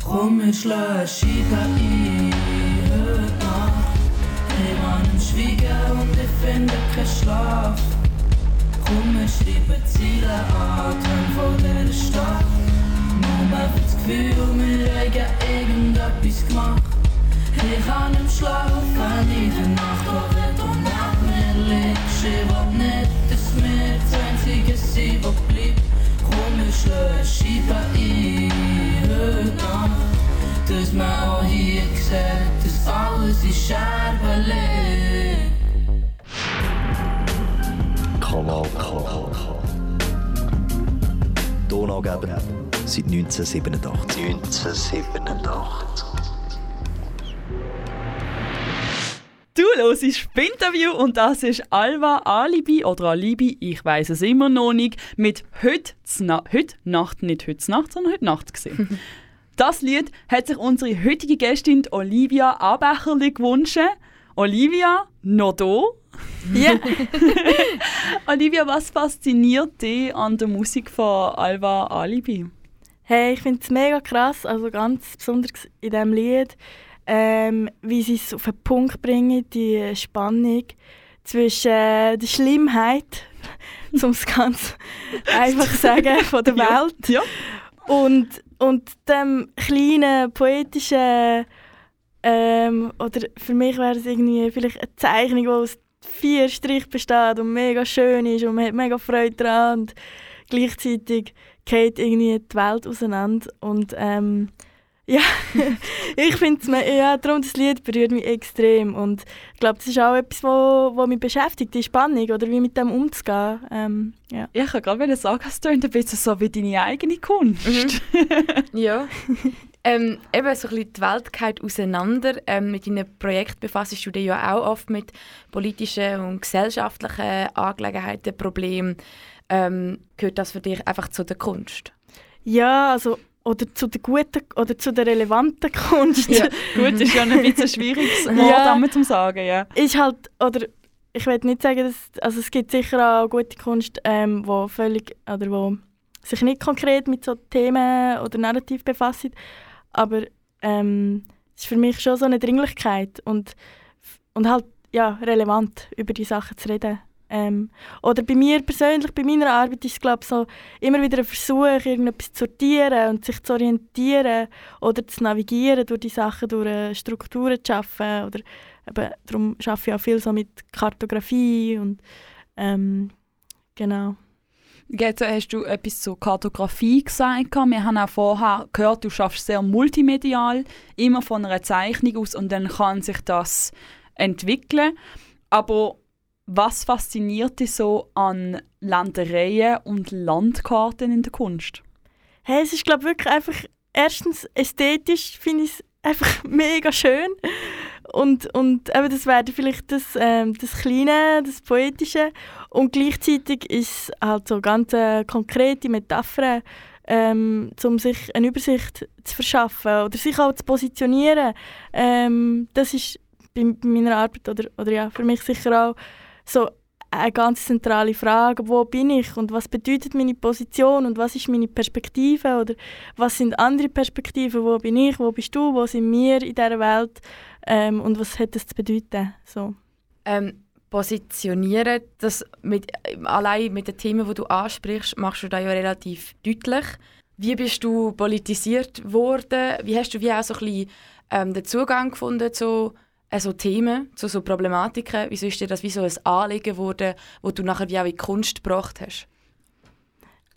Ein, heute Nacht. Ich Mann im Schweigen und ich finde keinen Schlaf. Komm, wir schreiben Ziele an, Träume von dieser Stadt. Nur für das Gefühl, wir haben irgendetwas gemacht. Ich kann nicht schlafen in der Nacht, auch wenn du neben mir liegst. Ich will nicht, dass wir das Einzige sind, was bleibt. Komm, wir Nacht. Dass man auch hier sieht, dass alles in Scherben liegt. Kanal K. Donaugeber seit 1987. 1987. Du hörst Interview und das ist Alva Alibi oder Alibi, ich weiß es immer noch nicht, mit heute, Na heute Nacht, nicht heute Nacht, sondern heute Nacht gesehen. *laughs* das Lied hat sich unsere heutige Gästin Olivia Abecherli gewünscht. Olivia, noch da? Ja. *laughs* Olivia, was fasziniert dich an der Musik von Alva Alibi? Hey, ich finde es mega krass, also ganz besonders in diesem Lied, ähm, wie sie es auf den Punkt bringen, die Spannung zwischen äh, der Schlimmheit, *laughs* um es ganz *laughs* einfach zu sagen, von der Ja. Welt Ja. und, und dem kleinen, poetischen, ähm, oder für mich wäre es irgendwie vielleicht eine Zeichnung, die aus vier Strichen besteht und mega schön ist und man hat mega Freude daran und gleichzeitig geht irgendwie die Welt auseinander und ähm, ja, *laughs* ich finde es, ja, darum das Lied berührt mich extrem und ich glaube, das ist auch etwas, wo, wo mich beschäftigt, die Spannung oder wie mit dem umzugehen. Ähm, ja. Ja, ich kann gerade sagen, es tönt ein bisschen so wie deine eigene Kunst. Ja. *laughs* ähm, eben so ein bisschen die Welt geht auseinander. Ähm, mit deinem Projekt befasst du dich ja auch oft mit politischen und gesellschaftlichen Angelegenheiten, Problemen. Ähm, gehört das für dich einfach zu der Kunst? ja, also oder zu der guten oder zu der relevanten Kunst. Ja, *laughs* gut, ist ja ein bisschen schwieriges *laughs* Wort, Ja. ja. zum sagen, ja. ist halt, oder ich will nicht sagen, dass, also es gibt sicher auch gute Kunst, ähm, wo völlig, oder wo sich nicht konkret mit so Themen oder Narrativ befasst, aber ähm, es ist für mich schon so eine Dringlichkeit und, und halt, ja, relevant, über die Sachen zu reden. Ähm, oder bei mir persönlich, bei meiner Arbeit ist es glaube so immer wieder ein Versuch, irgendetwas zu sortieren und sich zu orientieren oder zu navigieren durch die Sachen, durch äh, Strukturen zu schaffen. Oder eben, darum arbeite ich auch viel so mit Kartografie und ähm, genau. Jetzt hast du etwas zur Kartografie gesagt. Wir haben auch vorher gehört, du schaffst sehr multimedial, immer von einer Zeichnung aus und dann kann sich das entwickeln. Aber was fasziniert dich so an Ländereien und Landkarten in der Kunst? Hey, es ist glaube wirklich einfach erstens ästhetisch finde ich es einfach *laughs* mega schön und, und eben das wäre vielleicht das, ähm, das Kleine, das Poetische und gleichzeitig ist halt so ganz äh, konkrete Metaphern, ähm, um sich eine Übersicht zu verschaffen oder sich auch zu positionieren. Ähm, das ist bei meiner Arbeit oder, oder ja, für mich sicher auch so eine ganz zentrale Frage, wo bin ich und was bedeutet meine Position und was ist meine Perspektive oder was sind andere Perspektiven, wo bin ich, wo bist du, wo sind wir in dieser Welt ähm, und was hat das zu bedeuten. So. Ähm, positionieren, das mit, allein mit den Themen, die du ansprichst, machst du da ja relativ deutlich. Wie bist du politisiert worden? Wie hast du wie auch so ein bisschen, ähm, den Zugang gefunden zu also Themen, zu so Problematiken? Wieso ist dir das wie so ein Anliegen geworden, wo du nachher wie auch in die Kunst gebracht hast?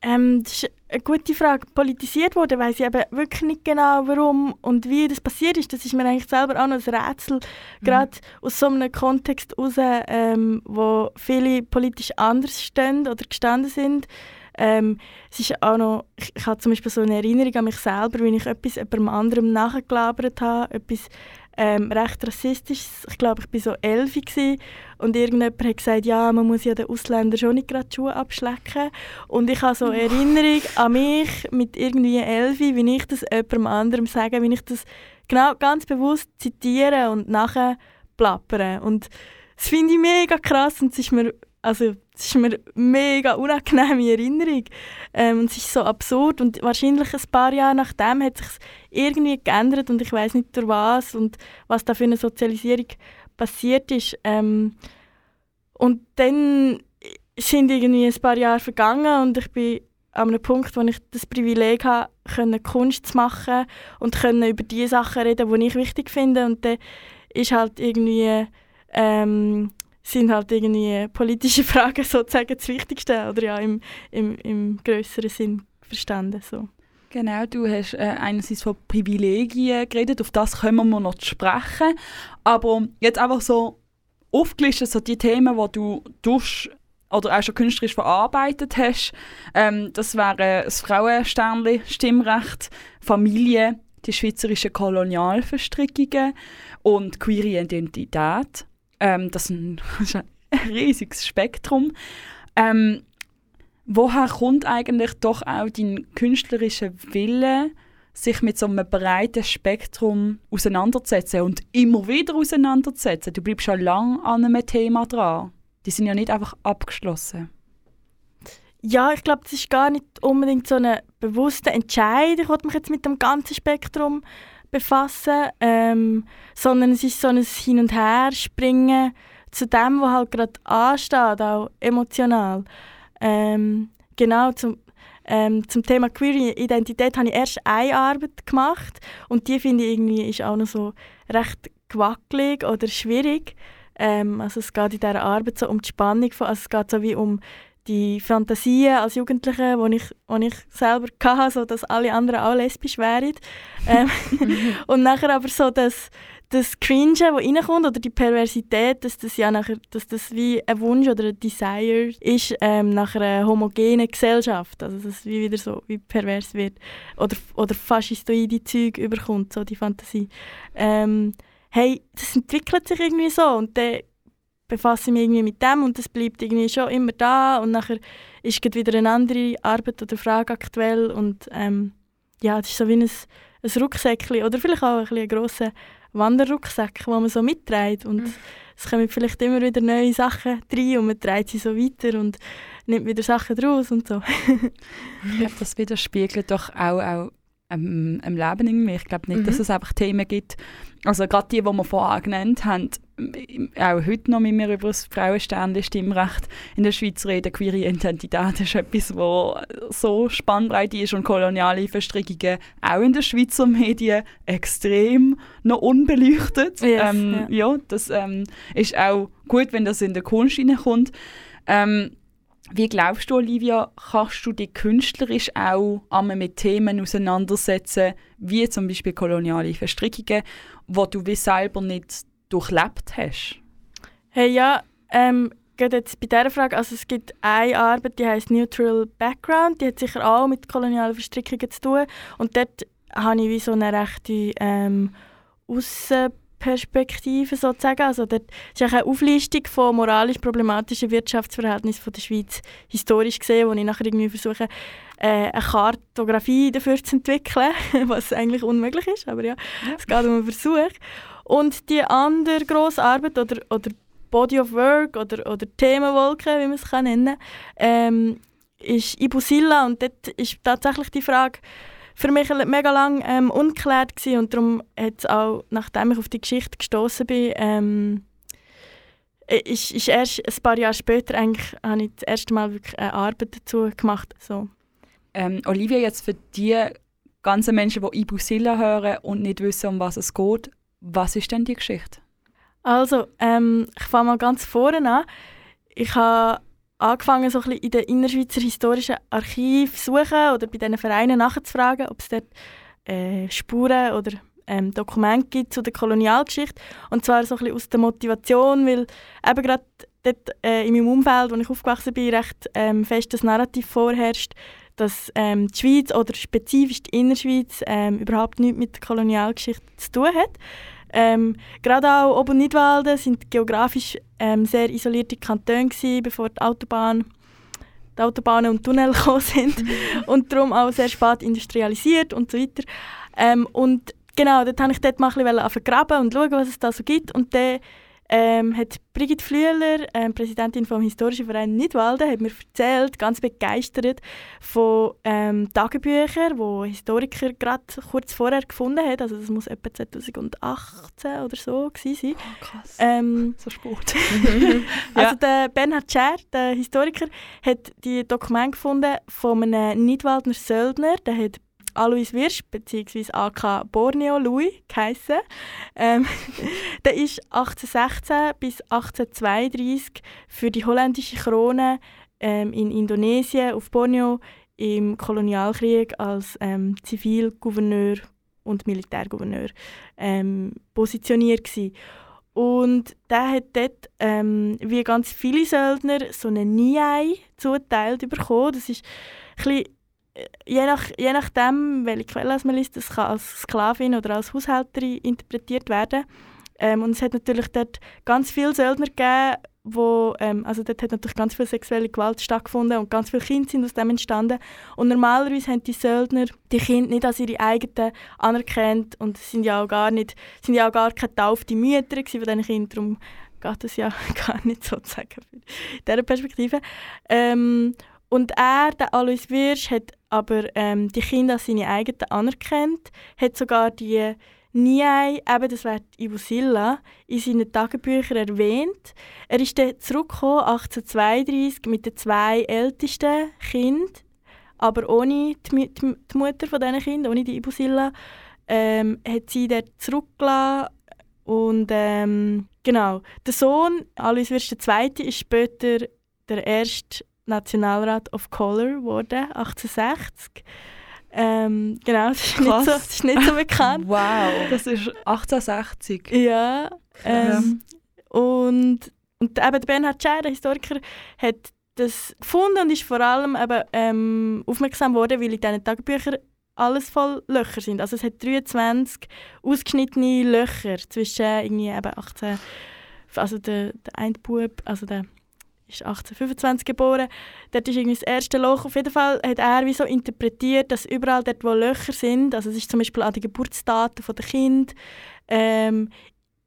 Ähm, das ist eine gute Frage. Politisiert wurde, weiß ich eben wirklich nicht genau, warum und wie das passiert ist. Das ist mir eigentlich selber auch noch ein Rätsel. Mhm. Gerade aus so einem Kontext heraus, ähm, wo viele politisch anders stehen oder gestanden sind. Ähm, es ist auch noch, ich, ich habe zum Beispiel so eine Erinnerung an mich selber, wenn ich etwas jemandem anderem nachgelabert habe, etwas ähm, recht rassistisch. Ich glaube, ich war so elf und irgendjemand hat gesagt, ja, man muss ja den Ausländern schon nicht gerade die Schuhe abschlecken. Und ich habe so eine Erinnerung an mich mit irgendwie elf, wie ich das jemandem anderem sage, wie ich das genau ganz bewusst zitiere und nachher plappere. Und das finde ich mega krass und es ist mir also es ist mir mega unangenehme Erinnerung. Ähm, es ist so absurd und wahrscheinlich ein paar Jahre nachdem hat sich irgendwie geändert und ich weiß nicht durch was und was da für eine Sozialisierung passiert ist. Ähm, und dann sind irgendwie ein paar Jahre vergangen und ich bin an einem Punkt, wo ich das Privileg habe, können Kunst zu machen und können über die Sachen reden, die ich wichtig finde. Und dann ist halt irgendwie ähm, sind halt irgendwie politische *laughs* Fragen sozusagen das Wichtigste oder ja im, im, im größeren Sinn verstanden. So. Genau, du hast äh, einerseits von Privilegien geredet, auf das können wir noch sprechen, aber jetzt einfach so aufgelistet, so die Themen, die du durch oder auch schon künstlerisch verarbeitet hast, ähm, das wären das Frauensternli, Stimmrecht, Familie, die schweizerischen Kolonialverstrickungen und queere Identität. Ähm, das, ist ein, *laughs* riesiges Spektrum. Ähm, woher kommt eigentlich doch auch dein künstlerischer Wille, sich mit so einem breiten Spektrum auseinanderzusetzen und immer wieder auseinanderzusetzen? Du bleibst schon lange an einem Thema dran. Die sind ja nicht einfach abgeschlossen. Ja, ich glaube, das ist gar nicht unbedingt so eine bewusste Entscheidung. Ich mich jetzt mit dem ganzen Spektrum befassen, ähm, sondern es ist so ein Hin- und Her-Springen zu dem, was halt gerade ansteht, auch emotional. Ähm, genau, zum, ähm, zum Thema Queer Identität habe ich erst eine Arbeit gemacht und die finde ich irgendwie ist auch noch so recht gewackelig oder schwierig. Ähm, also es geht in dieser Arbeit so um die Spannung, also es geht so wie um die Fantasien als Jugendliche, die ich, die ich selber hatte, so dass alle anderen auch lesbisch wären. Ähm, *laughs* und nachher aber so das, das Cringe, das reinkommt, oder die Perversität, dass das ja nachher, dass das wie ein Wunsch oder ein Desire ist ähm, nach einer homogenen Gesellschaft. Also dass es wie wieder so wie pervers wird. Oder, oder faschistoide Zeug überkommt, so die Fantasie. Ähm, hey, das entwickelt sich irgendwie so und dann befasse mich irgendwie mit dem und das bleibt irgendwie schon immer da und nachher ist wieder eine andere Arbeit oder Frage aktuell und ähm, ja, das ist so wie ein, ein Rucksäckchen oder vielleicht auch ein, ein grosser Wanderrucksack, den man so mitträgt und mhm. es kommen vielleicht immer wieder neue Sachen rein und man trägt sie so weiter und nimmt wieder Sachen draus und so. *laughs* ich glaube, das widerspiegelt doch auch, auch ähm, im Leben irgendwie. Ich glaube nicht, mhm. dass es einfach Themen gibt, also gerade die, die wir vorher genannt haben, auch heute noch mit mir über das Frauenstände Stimmrecht in der Schweiz reden. Queere Identität ist etwas, was so spannbreit ist und koloniale Verstrickungen auch in den Schweizer Medien extrem noch unbeleuchtet. Yes, ähm, ja. das ähm, ist auch gut, wenn das in der Kunst hineinkommt. Ähm, wie glaubst du, Olivia, kannst du dich künstlerisch auch einmal mit Themen auseinandersetzen, wie zum Beispiel koloniale Verstrickungen, wo du wie selber nicht durchlebt hast? Hey, ja, ähm, gerade jetzt bei dieser Frage, also es gibt eine Arbeit, die heißt Neutral Background, die hat sicher auch mit kolonialen Verstrickungen zu tun und dort habe ich wie so eine rechte ähm, Aussenperspektive sozusagen, also dort ist eine Auflistung von moralisch problematischen Wirtschaftsverhältnissen der Schweiz historisch gesehen, wo ich nachher irgendwie versuche, äh, eine Kartografie dafür zu entwickeln, *laughs* was eigentlich unmöglich ist, aber ja, es geht um einen Versuch. Und die andere grosse Arbeit oder, oder Body of Work oder, oder Themenwolke, wie man es kann nennen ähm, ist Ibusilla und dort ist tatsächlich die Frage für mich mega lang ähm, ungeklärt gewesen und darum hat es auch, nachdem ich auf die Geschichte gestoßen bin, ähm, ist, ist erst ein paar Jahre später eigentlich, habe ich das erste Mal wirklich eine Arbeit dazu gemacht. So. Ähm, Olivia, jetzt für die ganzen Menschen, die Ibusilla hören und nicht wissen, um was es geht, was ist denn die Geschichte? Also, ähm, ich fange mal ganz vorne an. Ich habe angefangen, so ein bisschen in den Innerschweizer historischen Archiv zu suchen oder bei diesen Vereinen nachzufragen, ob es dort äh, Spuren oder ähm, Dokumente gibt zu der Kolonialgeschichte. Und zwar so ein bisschen aus der Motivation, weil eben gerade dort äh, in meinem Umfeld, wo ich aufgewachsen bin, recht ähm, fest das Narrativ vorherrscht, dass ähm, die Schweiz oder spezifisch die Innerschweiz ähm, überhaupt nichts mit der Kolonialgeschichte zu tun hat. Ähm, gerade auch Ob- und Nidwalden sind geografisch ähm, sehr isolierte Kantone gewesen, bevor die Autobahn die Autobahnen und Tunnel *laughs* gekommen sind und darum auch sehr spät industrialisiert und so weiter. Ähm, und genau, dort wollte ich dort mal ein bisschen graben und schauen, was es da so gibt. Und dann ähm, hat Brigitte Flüeler, ähm, Präsidentin vom Historischen Verein Nidwalden, hat mir erzählt, ganz begeistert von ähm, Tagebüchern, wo Historiker gerade kurz vorher gefunden haben. Also das muss etwa 2018 oder so gewesen sein. Oh, krass. Ähm, so spät. *laughs* also der Bernhard Scher, der Historiker, hat die Dokumente gefunden von einem Nidwaldner Söldner, der hat Alois Wirsch bzw. AK Borneo Louis geheissen. Ähm, *laughs* der ist 1816 bis 1832 für die holländische Krone ähm, in Indonesien auf Borneo im Kolonialkrieg als ähm, Zivilgouverneur und Militärgouverneur ähm, positioniert gewesen. Und der hat dort, ähm, wie ganz viele Söldner, so eine Niei zuteilt bekommen. Das ist ein bisschen je, nach, je nachdem, welche Quelle man liest, das kann als Sklavin oder als Haushälterin interpretiert werden. Ähm, und es hat natürlich dort ganz viele Söldner gegeben, wo, ähm, also dort hat natürlich ganz viel sexuelle Gewalt stattgefunden und ganz viele Kinder sind aus dem entstanden. Und normalerweise haben die Söldner die Kinder nicht als ihre eigenen anerkannt und sind ja auch gar nicht, sind ja auch gar keine taufte Mütter von diesen Kindern. Darum geht das ja *laughs* gar nicht sozusagen in dieser Perspektive. Ähm, und er, der Alois Wirsch, hat aber ähm, die Kinder als seine eigenen anerkannt, hat sogar die Niai, eben das wäre Ivo Silla, in seinen Tagebüchern erwähnt. Er ist dann zurückgekommen, 1832, mit den zwei ältesten Kindern, aber ohne die, die, Mutter von diesen Kindern, ohne die Ivo Silla, ähm, hat sie dort zurückgelassen und ähm, genau. Der Sohn, Alois Wirsch II., ist später der erste Nationalrat of Color geworden, 1860. Ähm, genau, das ist, nicht so, das ist nicht so bekannt. *laughs* wow, das ist 1860. Ja, ähm, und, und eben der Bernhard Scher, der Historiker, hat das gefunden und ist vor allem eben, ähm, aufmerksam geworden, weil in diesen Tagebüchern alles voll Löcher sind. Also es hat 23 ausgeschnittene Löcher zwischen irgendwie eben 18, also der, der eine Bub, also der ist 1825 geboren. Dort ist irgendwie das erste Loch. Auf jeden Fall hat er wie so interpretiert, dass überall dort, wo Löcher sind, also es ist zum Beispiel an den Geburtsdaten der Kinder, ähm,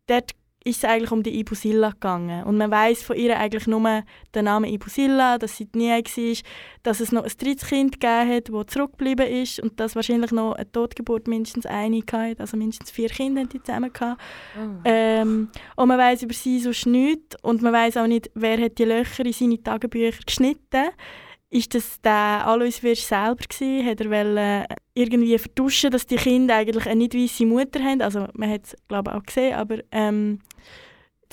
dort ist es eigentlich um die Ibusilla gegangen. Und man weiß von ihr eigentlich nur den Namen Ibusilla, dass sie nie war, dass es noch ein drittes Kind gegeben hat, das zurückgeblieben ist und dass wahrscheinlich noch eine Totgeburt mindestens eine hatte, also mindestens vier Kinder die zusammen gehabt. Oh. Ähm, und man weiß über sie sonst nichts und man weiß auch nicht, wer hat die Löcher in seine Tagebücher geschnitten ist das der Alois Wirsch selber gewesen? Hat er wollte, äh, irgendwie vertuschen, dass die Kinder eigentlich eine nicht weiße Mutter haben? Also man hat es glaube ich auch gesehen, aber ähm,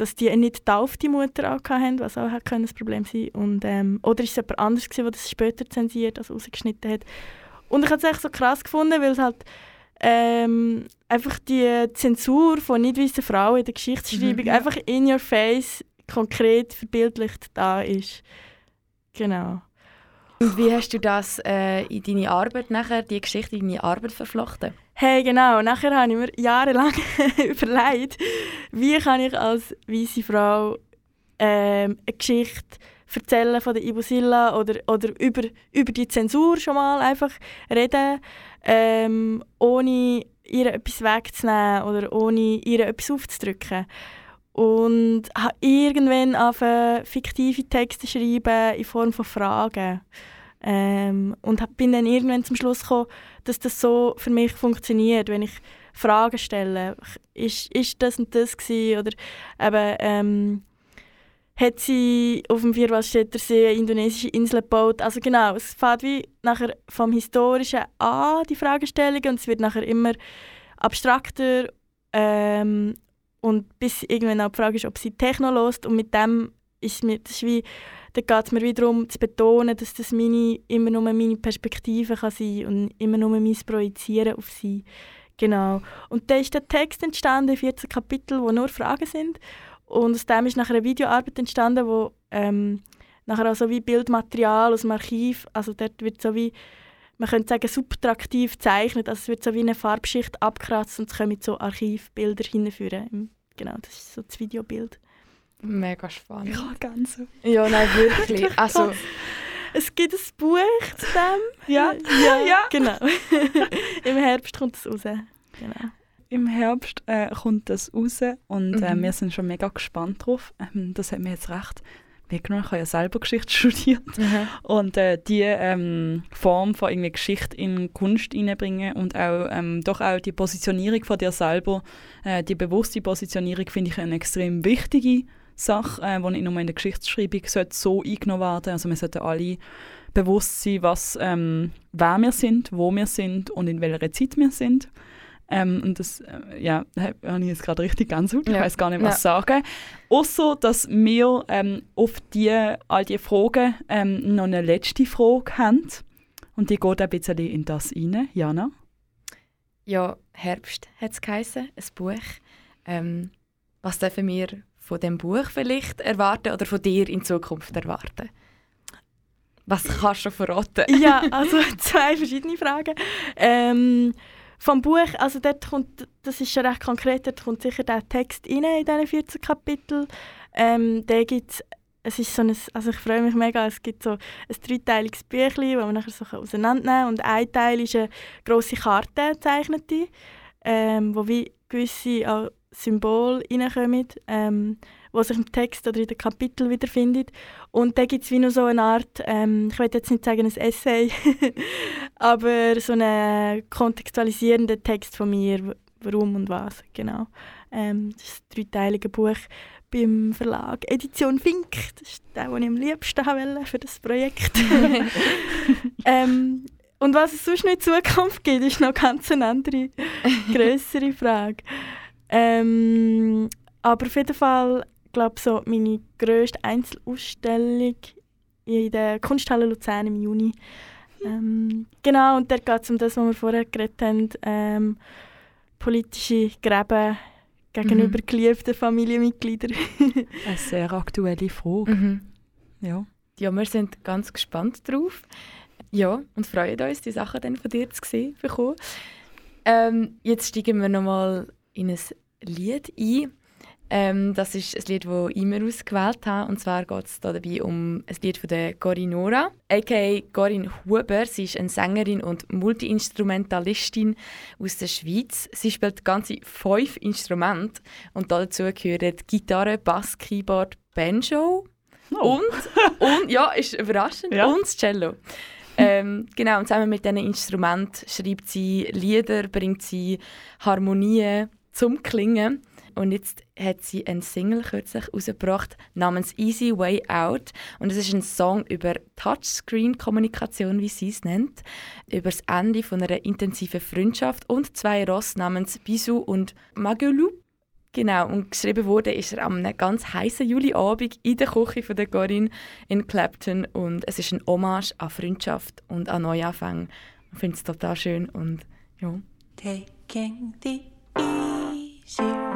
dass die nicht taufte Mutter auch haben, was auch hat ein Problem sein und ähm, Oder ist es jemand anderes gewesen, der das später zensiert, also rausgeschnitten hat? Und ich habe es echt so krass gefunden, weil es halt ähm, einfach die Zensur von nicht weißen Frauen in der Geschichtsschreibung Mhm. einfach in your face konkret verbildlicht da ist. Genau. Und wie hast du das äh, in deine Arbeit nachher, die Geschichte in deine Arbeit verflochten? Hey, genau. Nachher habe ich mir jahrelang *laughs* überlegt, wie kann ich als weiße Frau ähm, eine Geschichte erzählen von der Ibusilla oder, oder über, über die Zensur schon mal einfach reden, ähm, ohne ihr etwas wegzunehmen oder ohne ihr etwas aufzudrücken. Und habe irgendwann angefangen, fiktive Texte zu schreiben in Form von Fragen. Ähm, und bin dann irgendwann zum Schluss gekommen, dass das so für mich funktioniert, wenn ich Fragen stelle. Ist, ist das und das gewesen? Oder eben, ähm, hat sie auf dem Vierwaldstätter See eine indonesische Insel gebaut? Also genau, es fängt wie nachher vom Historischen an, die Fragestellungen, und es wird nachher immer abstrakter ähm, und bis irgendwann auch die Frage ist, ob sie Techno lost und mit dem ist mir, das ist wie, da geht es mir wieder darum zu betonen, dass das meine, immer nur meine Perspektive kann sein und immer nur mein Projizieren auf sie. Genau. Und da ist der Text entstanden, 14 Kapitel, wo nur Fragen sind. Und aus dem ist nachher eine Videoarbeit entstanden, wo ähm, nachher auch so wie Bildmaterial aus dem Archiv, also dort wird so wie, man könnte sagen, subtraktiv gezeichnet, also es wird so wie eine Farbschicht abkratzt und es kommen so Archivbilder hinführen. Genau, das ist so das Videobild. Mega spannend. Habe ganz so. Ja, nein, wirklich. *laughs* Also, Es gibt ein Buch zu dem. Ja, *laughs* ja, ja. genau. *laughs* Im Herbst kommt es raus. Genau. Im Herbst äh, kommt das raus und äh, Mhm. wir sind schon mega gespannt drauf. Ähm, das hat mir jetzt recht mitgenommen. Ich habe ja selber Geschichte *laughs* studiert. Und äh, die ähm, Form von irgendwie Geschichte in Kunst reinbringen und auch ähm, doch auch die Positionierung von dir selber, äh, die bewusste Positionierung finde ich eine extrem wichtige Sache, äh, die nicht nur in der Geschichtsschreibung sollte so eingenommen werden. Also wir sollten alle bewusst sein, was, ähm, wer wir sind, wo wir sind und in welcher Zeit wir sind. Ähm, und das, äh, ja, habe ich jetzt gerade richtig Gänsehaut. Ich Ja. weiß gar nicht, was sagen. Außer, dass wir ähm, auf die, all diese Fragen ähm, noch eine letzte Frage haben. Und die geht ein bisschen in das rein. Jana? ja, Herbst hat es geheißen, ein Buch. Ähm, was dürfen wir von dem Buch vielleicht erwarten oder von dir in Zukunft erwarten? Was kannst du verraten? Ja, also *laughs* zwei verschiedene Fragen. Ähm, vom Buch, also dort kommt, das ist schon recht konkret, dort kommt sicher der Text rein in diesen 14 Kapiteln. Ähm, da gibt's, es ist so ein, also ich freue mich mega, es gibt so ein dreiteiliges Büchlein, das man nachher so auseinandernehmen kann. Und ein Teil ist eine grosse Karte, eine gezeichnete, ähm, wo wie gewisse auch Symbole reinkommen, ähm, wo sich im Text oder in den Kapiteln wiederfindet. Und da gibt es wie noch so eine Art, ähm, ich will jetzt nicht sagen ein Essay, *laughs* aber so einen kontextualisierenden Text von mir, warum und was, genau. Ähm, das ist ein dreiteiliges Buch beim Verlag Edition Fink. Das ist der, den ich am liebsten wollte für das Projekt. *laughs* *laughs* ähm, und was es sonst noch in Zukunft gibt, ist noch ganz eine andere, größere Frage. Ähm, aber auf jeden Fall, glaube so meine grösste Einzelausstellung in der Kunsthalle Luzern im Juni. Ähm, genau, und dort geht es um das, was wir vorher geredet haben, ähm, politische Gräben gegenüber Mhm. geliebten Familienmitgliedern. *laughs* Eine sehr aktuelle Frage. Mhm. Ja. Ja, wir sind ganz gespannt drauf. Ja, und freuen uns, die Sachen dann von dir zu sehen bekommen. Ähm, jetzt steigen wir nochmal in ein Lied ein. Ähm, das ist ein Lied, das ich immer ausgewählt habe. Und zwar geht es dabei um ein Lied von der Corinne Nora, a.k.a. Corinne Huber. Sie ist eine Sängerin und Multi-Instrumentalistin aus der Schweiz. Sie spielt ganze fünf Instrumente und dazu gehören Gitarre, Bass, Keyboard, Banjo Oh. und, und ja, ist überraschend, Ja. und das Cello. Ähm, genau, und zusammen mit diesen Instrumenten schreibt sie Lieder, bringt sie Harmonien zum Klingen. Und jetzt hat sie einen Single kürzlich herausgebracht namens Easy Way Out. Und es ist ein Song über Touchscreen-Kommunikation, wie sie es nennt, über das Ende von einer intensiven Freundschaft und zwei Ross namens Bisou und Magelu. Genau, und geschrieben wurde ist er am ganz heißen Juliabend in der Küche von der Corinne in Clapton und es ist ein Hommage an Freundschaft und an Neuanfang. Ich finde es total schön und ja. Taking the easy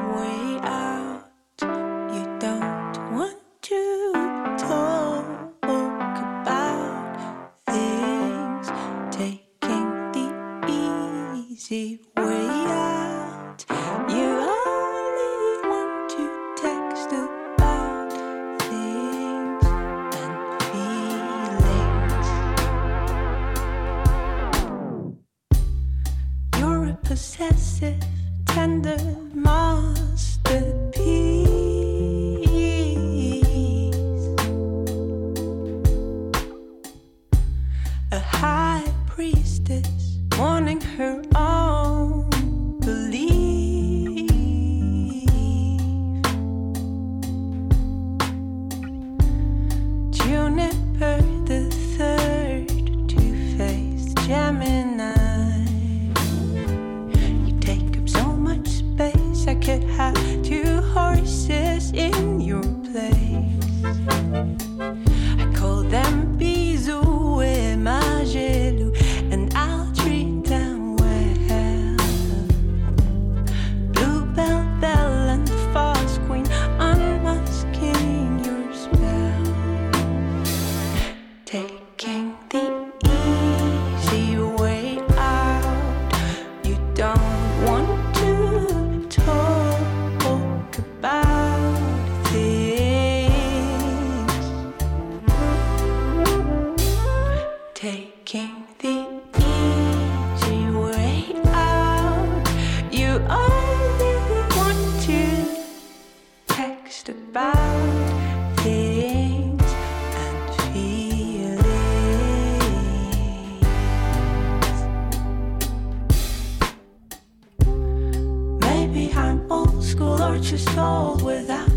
your soul without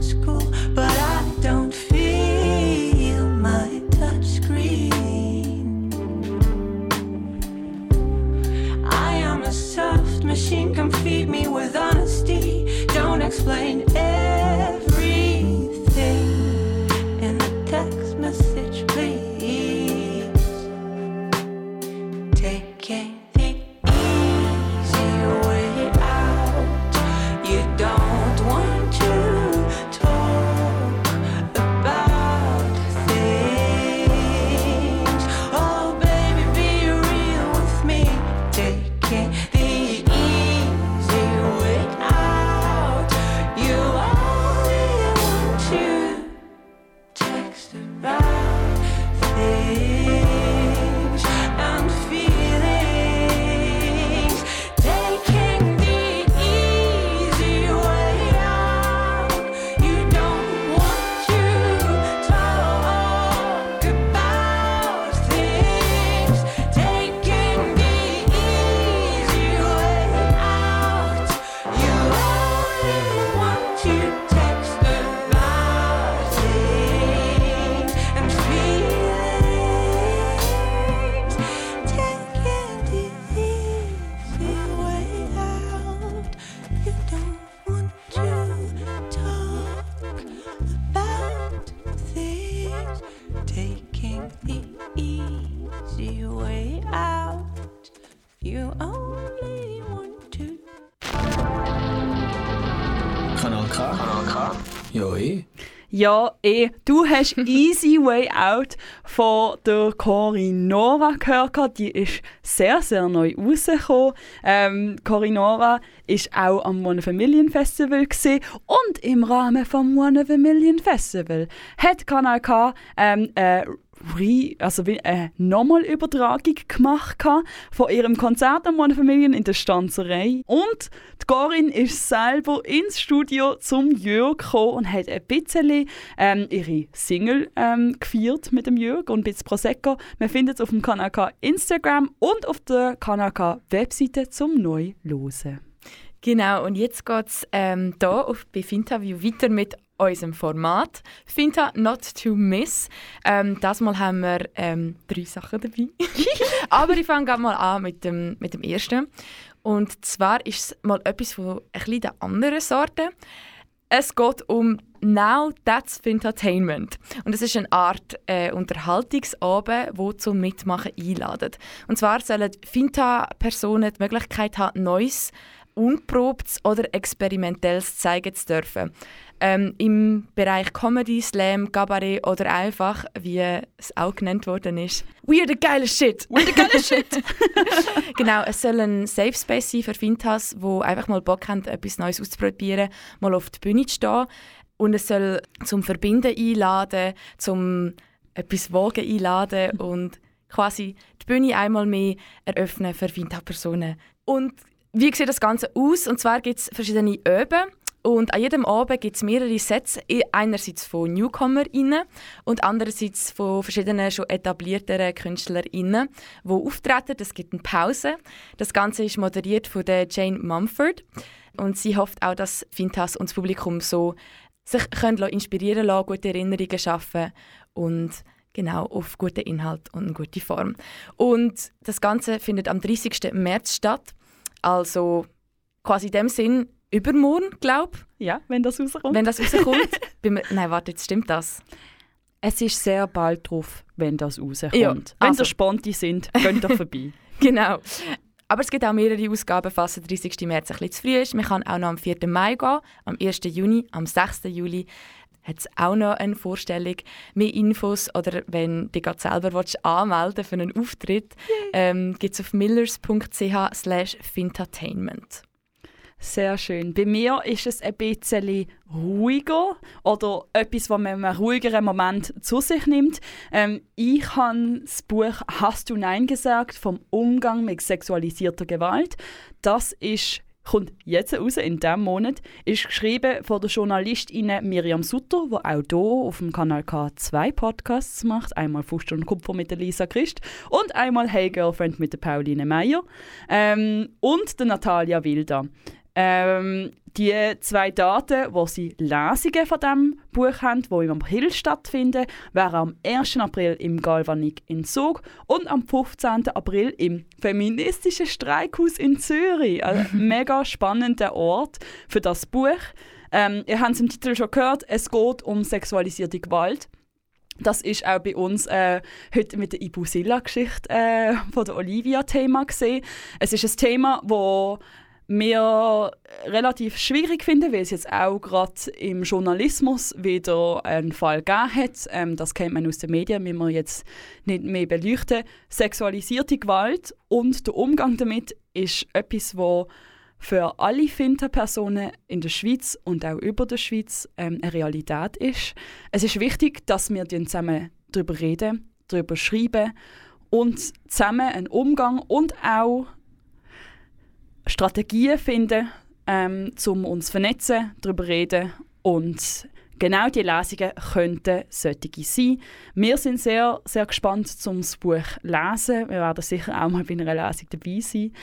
eh. Ja, eh, du hast *laughs* Easy Way Out von der Corinora gehört. Die ist sehr, sehr neu rausgekommen. Ähm, Corinora ist auch am One of a Million Festival gewesen. und im Rahmen vom One of a Million Festival hat Kanal K ähm, äh, re, also eine Nochmal-Übertragung gemacht gehabt von ihrem Konzert am One Familien in der Stanzerei. Und die Corinne ist selber ins Studio zum Jörg gekommen und hat ein bisschen ähm, ihre Single ähm, gefeiert mit dem Jörg und ein bisschen Prosecco. Man findet es auf dem Kanal K Instagram und auf der Kanal K Webseite zum neu hören. Genau, und jetzt geht es ähm, hier auf, bei Finterview weiter mit unserem Format. Finta Not to Miss. Ähm, das Mal haben wir ähm, drei Sachen dabei. *laughs* Aber ich fange mal an mit dem, mit dem ersten. Und zwar ist es mal etwas von ein der anderen Sorte. Es geht um Now That's Fintertainment. Und es ist eine Art äh, Unterhaltungsabend, wo zum Mitmachen einladet. Und zwar sollen Finta-Personen die Möglichkeit haben, Neues, Unprobtes oder Experimentelles zeigen zu dürfen ähm, im Bereich Comedy, Slam, Cabaret oder einfach, wie es auch genannt worden ist, We're the geile Shit! We're the geile Shit! *laughs* genau, es soll ein Safe Space sein für Fintas, wo einfach mal Bock haben, etwas Neues auszuprobieren, mal auf die Bühne zu stehen. Und es soll zum Verbinden einladen, zum etwas Wagen einladen und quasi die Bühne einmal mehr eröffnen für Finta-Personen. Und wie sieht das Ganze aus? Und zwar gibt es verschiedene Öben. Und an jedem Abend gibt es mehrere Sets, einerseits von NewcomerInnen und andererseits von verschiedenen schon etablierteren KünstlerInnen, die auftreten. Es gibt eine Pause. Das Ganze ist moderiert von der Jane Mumford. Und sie hofft auch, dass Fintas und das Publikum so sich können inspirieren lassen, gute Erinnerungen schaffen und genau auf guten Inhalt und eine gute Form. Und das Ganze findet am 30. März statt. Also quasi in dem Sinn übermorgen, glaube ich. Ja, wenn das rauskommt. Wenn das rauskommt. *laughs* Nein, warte, jetzt stimmt das? Es ist sehr bald drauf, wenn das rauskommt. Ja, wenn also. ihr Sponti sind, geht da vorbei. *laughs* genau. Aber es gibt auch mehrere Ausgaben, falls der 30. März ein bisschen zu früh ist. Man kann auch noch am 4. Mai gehen, am 1. Juni, am 6. Juli hat es auch noch eine Vorstellung. Mehr Infos oder wenn du dich selber willst, anmelden für einen Auftritt, ähm, gibt es auf millers.ch slash fintertainment. Sehr schön. Bei mir ist es ein bisschen ruhiger oder etwas, was man in einem ruhigeren Moment zu sich nimmt. Ähm, ich habe das Buch «Hast du Nein gesagt?» vom Umgang mit sexualisierter Gewalt. Das ist kommt jetzt raus, in diesem Monat, ist geschrieben von der Journalistin Miriam Sutter, die auch hier auf dem Kanal K zwei Podcasts macht. Einmal «Fuster und Kupfer» mit der Lisa Christ und einmal «Hey Girlfriend» mit der Pauline Meyer ähm, und der Natalia Wilda. Ähm, die zwei Daten, wo sie Lesungen von diesem Buch haben, die im April stattfinden, wären am 1. April im Galvanik in Zug und am 15. April im feministischen Streikhaus in Zürich. Ein *laughs* mega spannender Ort für das Buch. Ähm, ihr habt es im Titel schon gehört, es geht um sexualisierte Gewalt. Das ist auch bei uns äh, heute mit der Ibusilla-Geschichte äh, von der Olivia Thema gesehen. Es ist ein Thema, das wir relativ schwierig finden, weil es jetzt auch gerade im Journalismus wieder einen Fall gegeben hat. Ähm, das kennt man aus den Medien, wenn wir jetzt nicht mehr beleuchten. Sexualisierte Gewalt und der Umgang damit ist etwas, wo für alle Finta-Personen in der Schweiz und auch über der Schweiz ähm, eine Realität ist. Es ist wichtig, dass wir zusammen darüber reden, darüber schreiben und zusammen einen Umgang und auch Strategien finden, ähm, um uns zu vernetzen, darüber reden und genau die Lesungen könnten solche sein. Wir sind sehr, sehr gespannt, um das Buch zu lesen. Wir werden sicher auch mal bei einer Lesung dabei sein.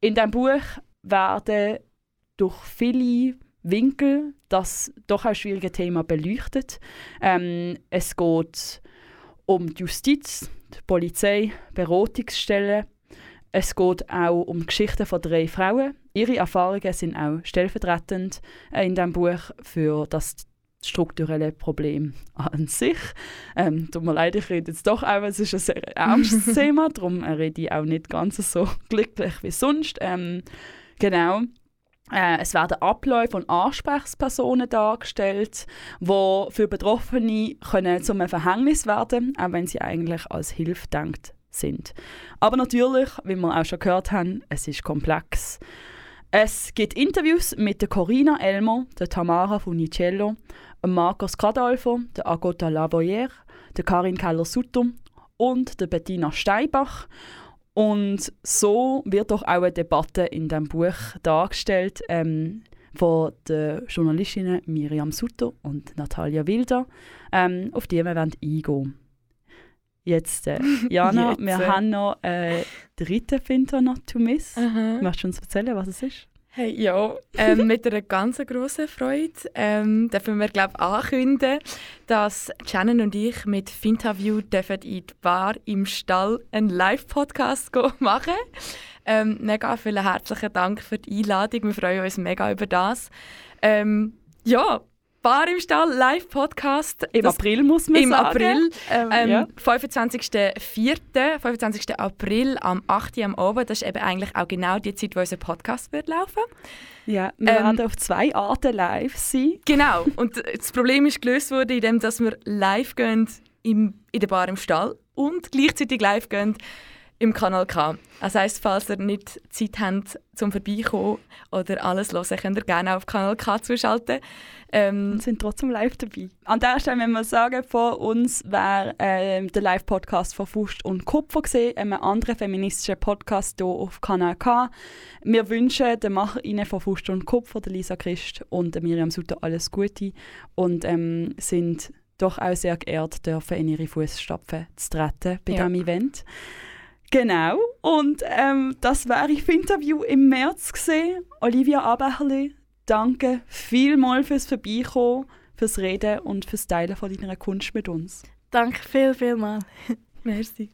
In diesem Buch werden durch viele Winkel das doch auch schwierige Thema beleuchtet. Ähm, es geht um die Justiz, die Polizei, Beratungsstellen, es geht auch um die Geschichten von drei Frauen. Ihre Erfahrungen sind auch stellvertretend in diesem Buch für das strukturelle Problem an sich. Ähm, tut mir leid, ich rede jetzt doch auch, es ist ein sehr ernstes *laughs* Thema, darum rede ich auch nicht ganz so *laughs* glücklich wie sonst. Ähm, genau. Äh, es werden Abläufe und Ansprechpersonen dargestellt, die für Betroffene können zum Verhängnis werden auch wenn sie eigentlich als Hilfe denkt sind. Aber natürlich, wie wir auch schon gehört haben, es ist komplex. Es gibt Interviews mit der Corina Elmo, der Tamara Funicello, dem Marcos Cadalfo, der Agota Lavoyer, der Karin Keller-Suttum und der Bettina Steinbach. Und so wird doch auch eine Debatte in dem Buch dargestellt ähm, von den Journalistinnen Miriam Sutter und Natalia Wilder, ähm, auf die wir eingehen wollen. Jetzt, äh, *laughs* Jana, Jetzt, wir äh. haben noch äh, dritten Finter noch to miss. Aha. Möchtest du uns erzählen, was es ist? Hey, ja, ähm, *laughs* mit einer ganz grossen Freude ähm, dürfen wir glaub, ankündigen, dass Shannon und ich mit Finterview dürfen in die Bar im Stall einen Live-Podcast *laughs* machen. Ähm, mega vielen herzlichen Dank für die Einladung. Wir freuen uns mega über das. Ähm, ja, Bar im Stall, Live-Podcast. Im Das- April muss man Im sagen. April. Ähm, Ähm, ja. 25.04., 25. April am 8. Uhr am Abend. Das ist eben eigentlich auch genau die Zeit, wo unser Podcast wird laufen. ja, wir ähm, werden auf zwei Arten live sein. Genau. Und das Problem ist gelöst worden, indem dass wir live gehen im, in der Bar im Stall und gleichzeitig live gehen im Kanal K. Das heisst, falls ihr nicht Zeit habt zum Vorbeikommen oder alles hören, könnt ihr gerne auf Kanal K zuschalten. Ähm, und sind trotzdem live dabei. An der Stelle müssen wir sagen, von uns wäre ähm, der Live-Podcast von Fust und Kupfer gesehen, einem anderen feministischen Podcast hier auf Kanal K. Wir wünschen den MacherInnen von Fust und Kupfer, der Lisa Christ und der Miriam Sutter, alles Gute und ähm, sind doch auch sehr geehrt, dürfen in ihre Fußstapfen zu treten bei Ja. diesem Event. Genau, und ähm, das wäre ich für Interview im März gesehen. Olivia Abecherli, danke vielmals fürs Vorbeikommen, fürs Reden und fürs Teilen von deiner Kunst mit uns. Danke viel, viel mal. *laughs* Merci.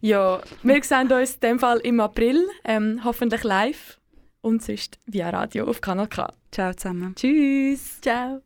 ja, wir sehen uns in dem Fall im April, ähm, hoffentlich live und sonst via Radio auf Kanal K. Ciao zusammen. Tschüss! Ciao.